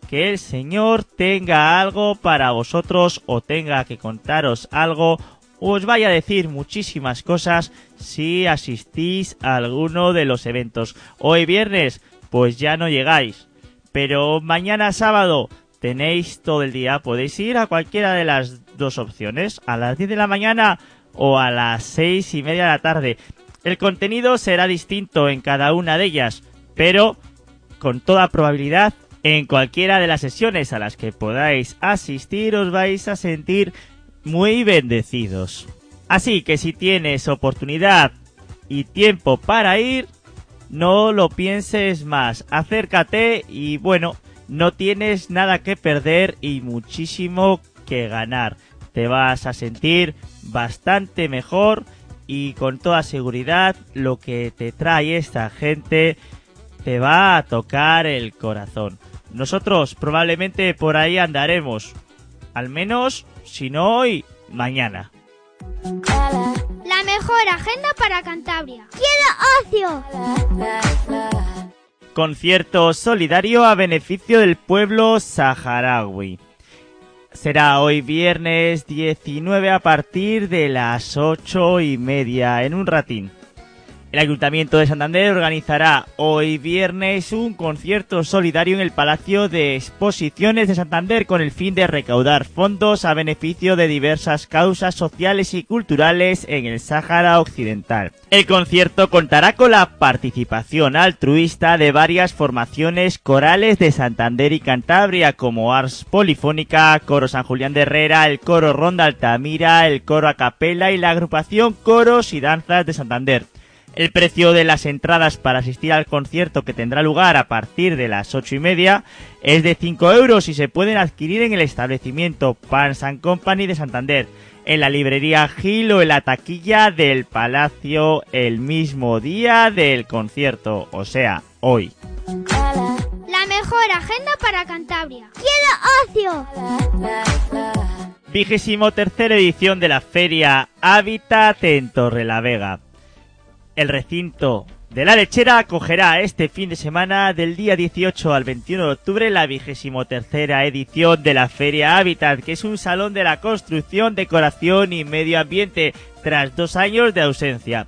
que el Señor tenga algo para vosotros o tenga que contaros algo os vaya a decir muchísimas cosas si asistís a alguno de los eventos. Hoy viernes, pues ya no llegáis. Pero mañana sábado tenéis todo el día, podéis ir a cualquiera de las dos opciones, a las 10 de la mañana o a las seis y media de la tarde. El contenido será distinto en cada una de ellas, pero con toda probabilidad en cualquiera de las sesiones a las que podáis asistir os vais a sentir muy bendecidos. Así que si tienes oportunidad y tiempo para ir, no lo pienses más, acércate y bueno, no tienes nada que perder y muchísimo que ganar. Te vas a sentir bastante mejor y con toda seguridad lo que te trae esta gente te va a tocar el corazón. Nosotros probablemente por ahí andaremos. Al menos, si no hoy, mañana. La mejor agenda para Cantabria. ¡Quiero ocio! Concierto solidario a beneficio del pueblo saharaui. Será hoy viernes 19 a partir de las ocho y media en un ratín. El Ayuntamiento de Santander organizará hoy viernes un concierto solidario en el Palacio de Exposiciones de Santander con el fin de recaudar fondos a beneficio de diversas causas sociales y culturales en el Sáhara Occidental. El concierto contará con la participación altruista de varias formaciones corales de Santander y Cantabria como Ars Polifónica, Coro San Julián de Herrera, el Coro Ronda Altamira, el Coro Acapela y la agrupación Coros y Danzas de Santander. El precio de las entradas para asistir al concierto que tendrá lugar a partir de las ocho y media es de 5 euros y se pueden adquirir en el establecimiento Pans and Company de Santander, en la librería Gil o en la taquilla del Palacio el mismo día del concierto, o sea, hoy. La mejor agenda para Cantabria. ¡Quiero ocio! Vigésimo tercera edición de la feria Hábitat en Torrelavega. El recinto de la lechera acogerá este fin de semana del día 18 al 21 de octubre la vigésimo tercera edición de la Feria Habitat, que es un salón de la construcción, decoración y medio ambiente tras dos años de ausencia.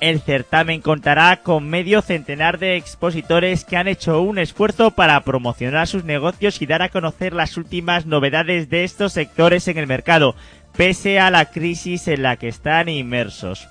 El certamen contará con medio centenar de expositores que han hecho un esfuerzo para promocionar sus negocios y dar a conocer las últimas novedades de estos sectores en el mercado, pese a la crisis en la que están inmersos.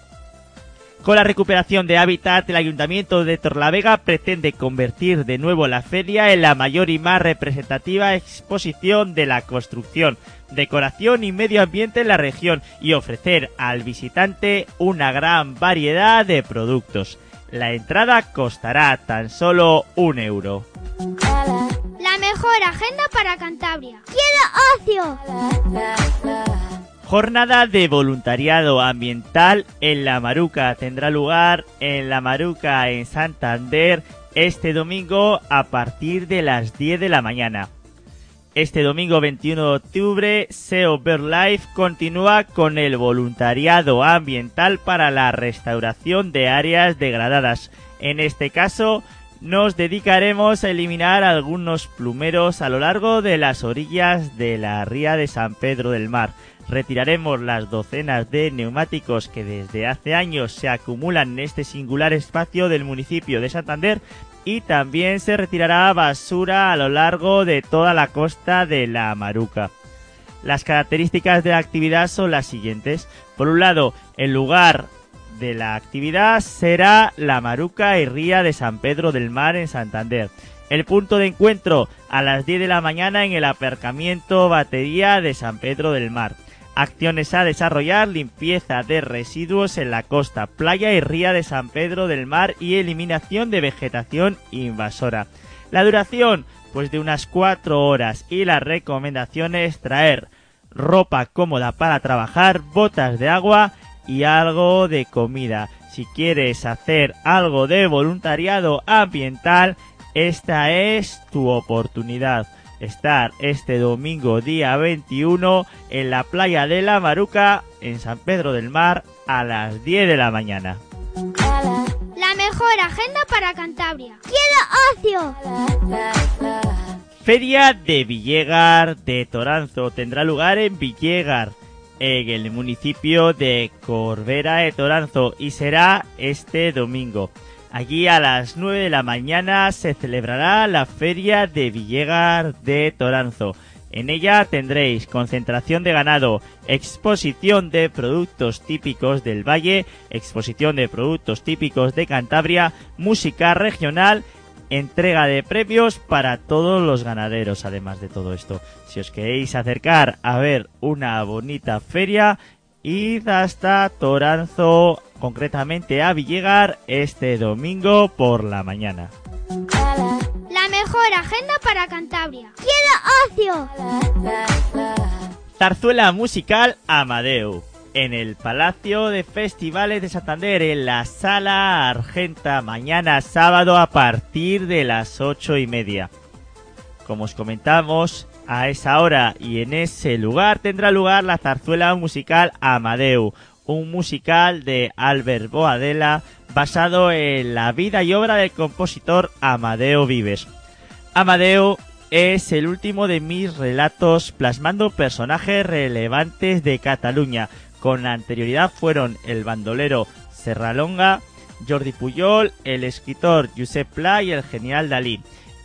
Con la recuperación de hábitat, el Ayuntamiento de Torlavega pretende convertir de nuevo la feria en la mayor y más representativa exposición de la construcción, decoración y medio ambiente en la región y ofrecer al visitante una gran variedad de productos. La entrada costará tan solo un euro. La mejor agenda para Cantabria. ¡Quiero ocio! Jornada de voluntariado ambiental en La Maruca tendrá lugar en La Maruca en Santander este domingo a partir de las 10 de la mañana. Este domingo 21 de octubre, SEO Life continúa con el voluntariado ambiental para la restauración de áreas degradadas. En este caso, nos dedicaremos a eliminar algunos plumeros a lo largo de las orillas de la ría de San Pedro del Mar retiraremos las docenas de neumáticos que desde hace años se acumulan en este singular espacio del municipio de Santander y también se retirará basura a lo largo de toda la costa de la Maruca. Las características de la actividad son las siguientes. Por un lado, el lugar de la actividad será la Maruca y Ría de San Pedro del Mar en Santander. El punto de encuentro a las 10 de la mañana en el aparcamiento Batería de San Pedro del Mar. Acciones a desarrollar, limpieza de residuos en la costa, playa y ría de San Pedro del Mar y eliminación de vegetación invasora. La duración, pues de unas cuatro horas y las recomendaciones traer ropa cómoda para trabajar, botas de agua y algo de comida. Si quieres hacer algo de voluntariado ambiental, esta es tu oportunidad. Estar este domingo día 21 en la playa de la Maruca en San Pedro del Mar a las 10 de la mañana. La mejor agenda para Cantabria. ¡Quiero ocio! Feria de Villegar de Toranzo tendrá lugar en Villegar, en el municipio de Corbera de Toranzo, y será este domingo. Allí a las 9 de la mañana se celebrará la Feria de Villegar de Toranzo. En ella tendréis concentración de ganado, exposición de productos típicos del valle, exposición de productos típicos de Cantabria, música regional, entrega de premios para todos los ganaderos, además de todo esto. Si os queréis acercar a ver una bonita feria, id hasta Toranzo, concretamente a Villegar, este domingo por la mañana. La mejor agenda para Cantabria. ¡Quiero ocio! Zarzuela musical Amadeu. En el Palacio de Festivales de Santander, en la Sala Argenta, mañana sábado a partir de las ocho y media. Como os comentamos, a esa hora y en ese lugar tendrá lugar la zarzuela musical Amadeu, un musical de Albert Boadella basado en la vida y obra del compositor Amadeo Vives. Amadeo es el último de mis relatos plasmando personajes relevantes de Cataluña. Con anterioridad fueron el bandolero Serralonga, Jordi Puyol, el escritor Josep Pla y el genial Dalí.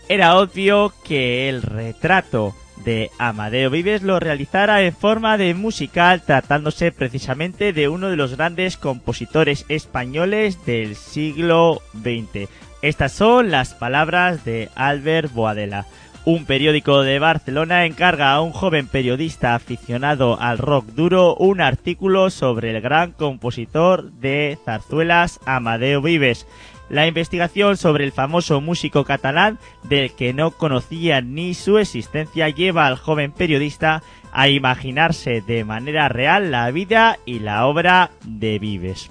Era obvio que el retrato de Amadeo Vives lo realizara en forma de musical tratándose precisamente de uno de los grandes compositores españoles del siglo XX. Estas son las palabras de Albert Boadella. Un periódico de Barcelona encarga a un joven periodista aficionado al rock duro un artículo sobre el gran compositor de zarzuelas Amadeo Vives. La investigación sobre el famoso músico catalán del que no conocía ni su existencia lleva al joven periodista a imaginarse de manera real la vida y la obra de Vives.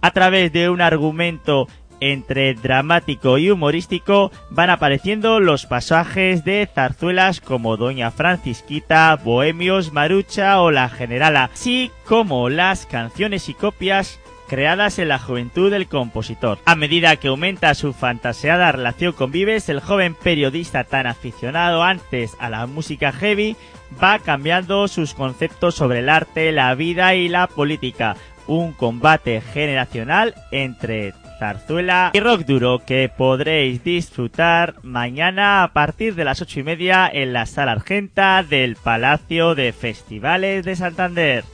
A través de un argumento entre dramático y humorístico van apareciendo los pasajes de zarzuelas como Doña Francisquita, Bohemios, Marucha o La Generala, así como las canciones y copias creadas en la juventud del compositor. A medida que aumenta su fantaseada relación con Vives, el joven periodista tan aficionado antes a la música heavy va cambiando sus conceptos sobre el arte, la vida y la política. Un combate generacional entre zarzuela y rock duro que podréis disfrutar mañana a partir de las ocho y media en la sala argenta del Palacio de Festivales de Santander.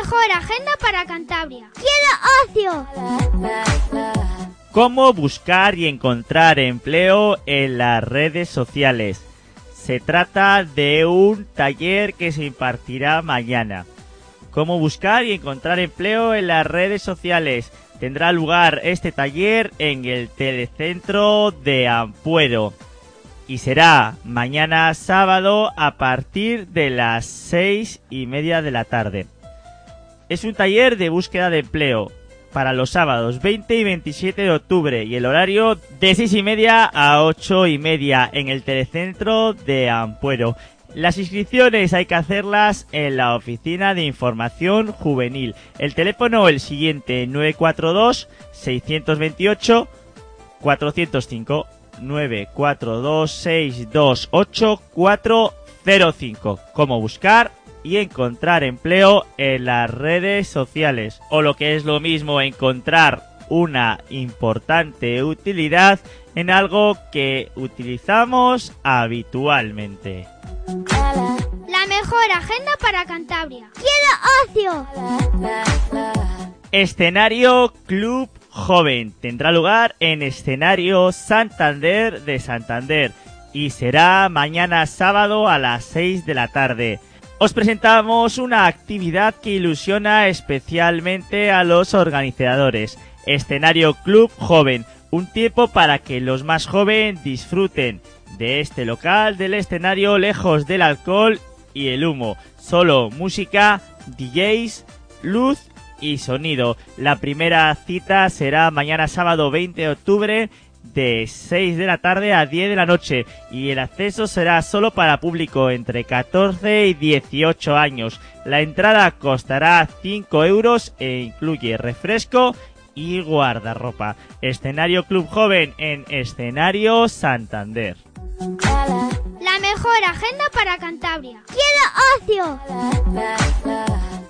Mejor agenda para Cantabria. ¡Quiero ocio! Cómo buscar y encontrar empleo en las redes sociales. Se trata de un taller que se impartirá mañana. Cómo buscar y encontrar empleo en las redes sociales. Tendrá lugar este taller en el telecentro de Ampuero y será mañana sábado a partir de las seis y media de la tarde. Es un taller de búsqueda de empleo para los sábados 20 y 27 de octubre y el horario de seis y media a ocho y media en el telecentro de Ampuero. Las inscripciones hay que hacerlas en la oficina de información juvenil. El teléfono el siguiente 942 628 405 942628405. Cómo buscar y encontrar empleo en las redes sociales. O lo que es lo mismo, encontrar una importante utilidad en algo que utilizamos habitualmente. La mejor agenda para Cantabria. ¡Quiero ocio! Escenario Club Joven tendrá lugar en escenario Santander de Santander y será mañana sábado a las 6 de la tarde. Os presentamos una actividad que ilusiona especialmente a los organizadores. Escenario Club Joven, un tiempo para que los más jóvenes disfruten de este local del escenario lejos del alcohol y el humo. Solo música, DJs, luz y sonido. La primera cita será mañana sábado 20 de octubre de 6 de la tarde a 10 de la noche y el acceso será solo para público entre 14 y 18 años. La entrada costará 5 euros e incluye refresco y guardarropa. Escenario Club Joven en Escenario Santander. La mejor agenda para Cantabria. ¡Quiero ocio!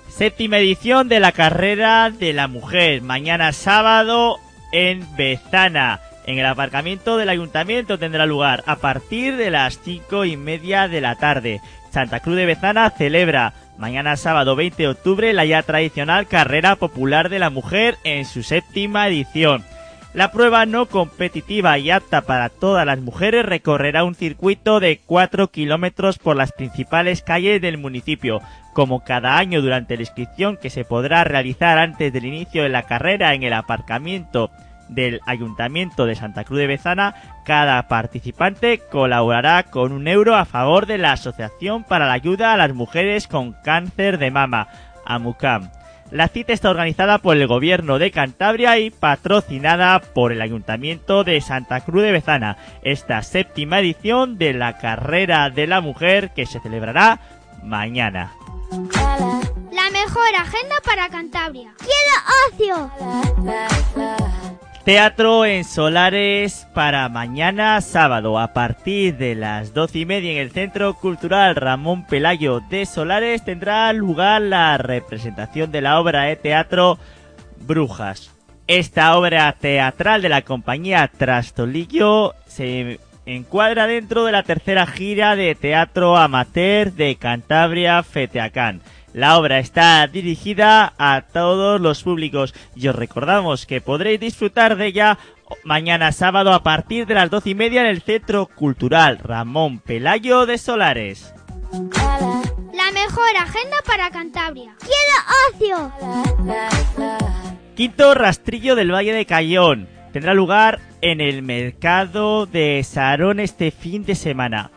Séptima edición de la carrera de la mujer. Mañana sábado en Bezana. En el aparcamiento del ayuntamiento tendrá lugar a partir de las cinco y media de la tarde. Santa Cruz de Bezana celebra mañana sábado 20 de octubre la ya tradicional carrera popular de la mujer en su séptima edición. La prueba no competitiva y apta para todas las mujeres recorrerá un circuito de 4 kilómetros por las principales calles del municipio, como cada año durante la inscripción que se podrá realizar antes del inicio de la carrera en el aparcamiento del Ayuntamiento de Santa Cruz de Bezana, cada participante colaborará con un euro a favor de la Asociación para la Ayuda a las Mujeres con Cáncer de Mama, AMUCAM. La cita está organizada por el Gobierno de Cantabria y patrocinada por el Ayuntamiento de Santa Cruz de Bezana. Esta séptima edición de la Carrera de la Mujer que se celebrará mañana. La mejor agenda para Cantabria. ¡Quiero ocio! Teatro en Solares para mañana sábado a partir de las doce y media en el Centro Cultural Ramón Pelayo de Solares tendrá lugar la representación de la obra de teatro Brujas. Esta obra teatral de la compañía Trastolillo se encuadra dentro de la tercera gira de teatro amateur de Cantabria Feteacán. La obra está dirigida a todos los públicos y os recordamos que podréis disfrutar de ella mañana sábado a partir de las doce y media en el Centro Cultural Ramón Pelayo de Solares. La mejor agenda para Cantabria. ¡Quiero ocio! Quinto rastrillo del Valle de Cayón. Tendrá lugar en el mercado de Sarón este fin de semana.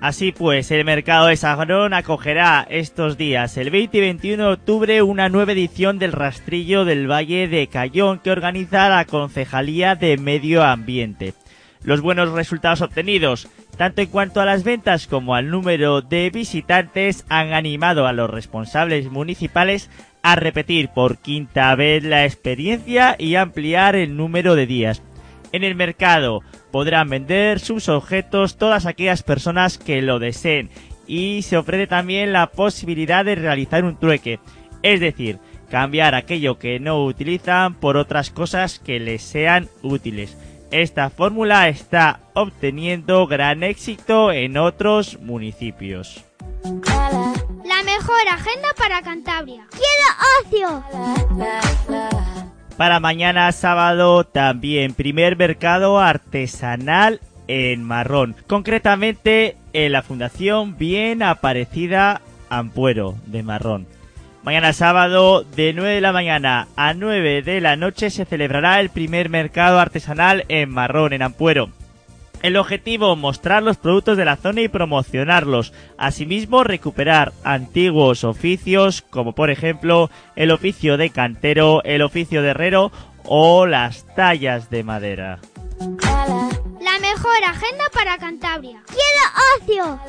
Así pues, el mercado de Sagrón acogerá estos días, el 20 y 21 de octubre, una nueva edición del Rastrillo del Valle de Cayón que organiza la Concejalía de Medio Ambiente. Los buenos resultados obtenidos, tanto en cuanto a las ventas como al número de visitantes, han animado a los responsables municipales a repetir por quinta vez la experiencia y ampliar el número de días. En el mercado podrán vender sus objetos todas aquellas personas que lo deseen y se ofrece también la posibilidad de realizar un trueque, es decir, cambiar aquello que no utilizan por otras cosas que les sean útiles. Esta fórmula está obteniendo gran éxito en otros municipios. La mejor agenda para Cantabria. ¡Quiero ocio! Para mañana sábado también primer mercado artesanal en marrón. Concretamente en la Fundación Bien Aparecida Ampuero de Marrón. Mañana sábado de 9 de la mañana a 9 de la noche se celebrará el primer mercado artesanal en marrón en Ampuero. El objetivo, mostrar los productos de la zona y promocionarlos. Asimismo, recuperar antiguos oficios, como por ejemplo el oficio de cantero, el oficio de herrero o las tallas de madera. La mejor agenda para Cantabria. ¡Quiero ocio!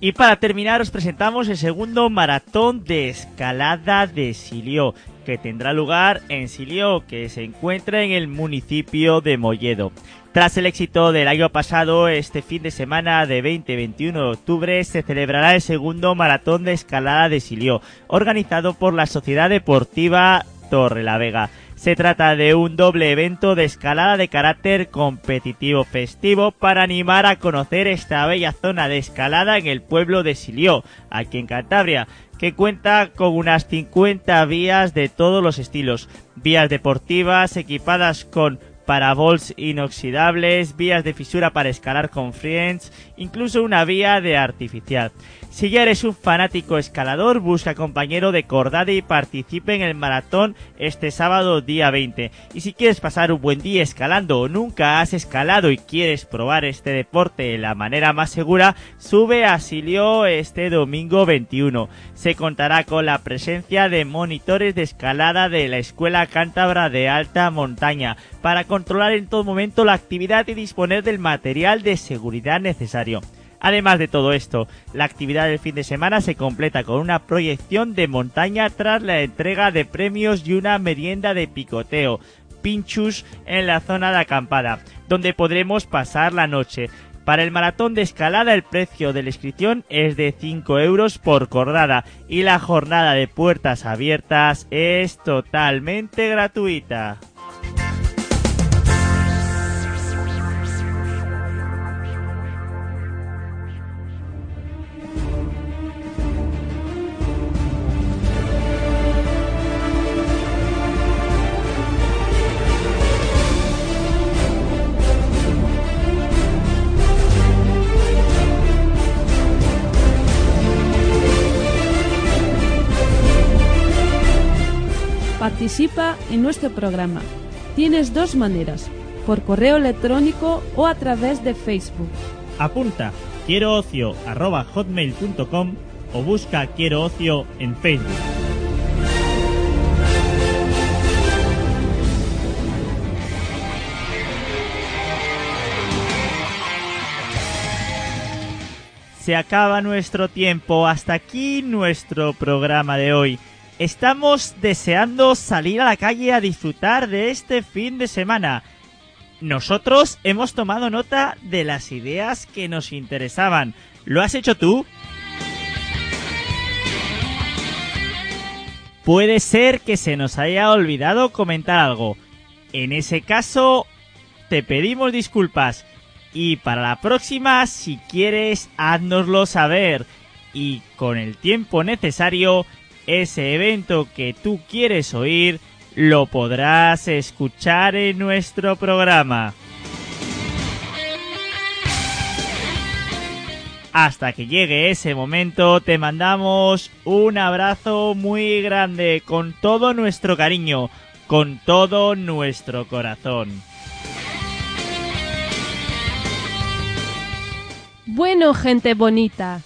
Y para terminar os presentamos el segundo maratón de escalada de Silió, que tendrá lugar en Silió, que se encuentra en el municipio de Molledo. Tras el éxito del año pasado, este fin de semana de 20-21 de octubre se celebrará el segundo maratón de escalada de Silió, organizado por la Sociedad Deportiva Torrelavega. Se trata de un doble evento de escalada de carácter competitivo festivo para animar a conocer esta bella zona de escalada en el pueblo de Silió, aquí en Cantabria, que cuenta con unas 50 vías de todos los estilos, vías deportivas equipadas con parabols inoxidables, vías de fisura para escalar con friends, incluso una vía de artificial. Si ya eres un fanático escalador, busca compañero de cordada y participe en el maratón este sábado día 20. Y si quieres pasar un buen día escalando o nunca has escalado y quieres probar este deporte de la manera más segura, sube a Silio este domingo 21. Se contará con la presencia de monitores de escalada de la Escuela Cántabra de Alta Montaña para controlar en todo momento la actividad y disponer del material de seguridad necesario. Además de todo esto, la actividad del fin de semana se completa con una proyección de montaña tras la entrega de premios y una merienda de picoteo, pinchus en la zona de acampada, donde podremos pasar la noche. Para el maratón de escalada el precio de la inscripción es de 5 euros por jornada y la jornada de puertas abiertas es totalmente gratuita. Participa en nuestro programa. Tienes dos maneras, por correo electrónico o a través de Facebook. Apunta quiero o busca quiero ocio en Facebook. Se acaba nuestro tiempo, hasta aquí nuestro programa de hoy. Estamos deseando salir a la calle a disfrutar de este fin de semana. Nosotros hemos tomado nota de las ideas que nos interesaban. ¿Lo has hecho tú? Puede ser que se nos haya olvidado comentar algo. En ese caso, te pedimos disculpas. Y para la próxima, si quieres, háznoslo saber. Y con el tiempo necesario, ese evento que tú quieres oír lo podrás escuchar en nuestro programa. Hasta que llegue ese momento te mandamos un abrazo muy grande con todo nuestro cariño, con todo nuestro corazón. Bueno, gente bonita,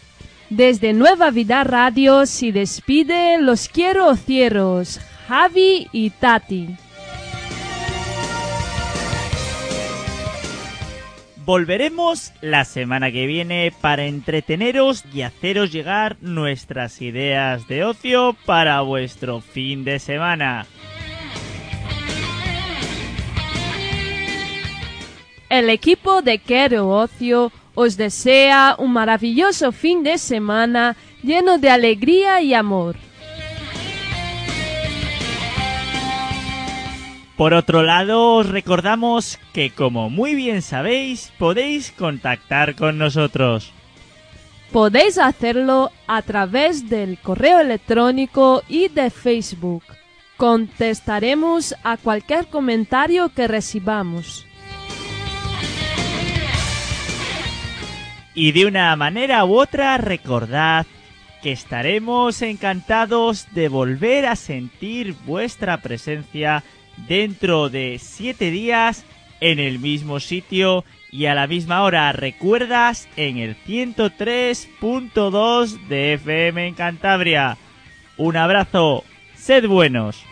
desde Nueva Vida Radio se despide los quiero ocieros, Javi y Tati. Volveremos la semana que viene para entreteneros y haceros llegar nuestras ideas de ocio para vuestro fin de semana. El equipo de Quiero Ocio os desea un maravilloso fin de semana lleno de alegría y amor. Por otro lado, os recordamos que como muy bien sabéis, podéis contactar con nosotros. Podéis hacerlo a través del correo electrónico y de Facebook. Contestaremos a cualquier comentario que recibamos. Y de una manera u otra recordad que estaremos encantados de volver a sentir vuestra presencia dentro de siete días en el mismo sitio y a la misma hora. Recuerdas en el 103.2 de FM en Cantabria. Un abrazo, sed buenos.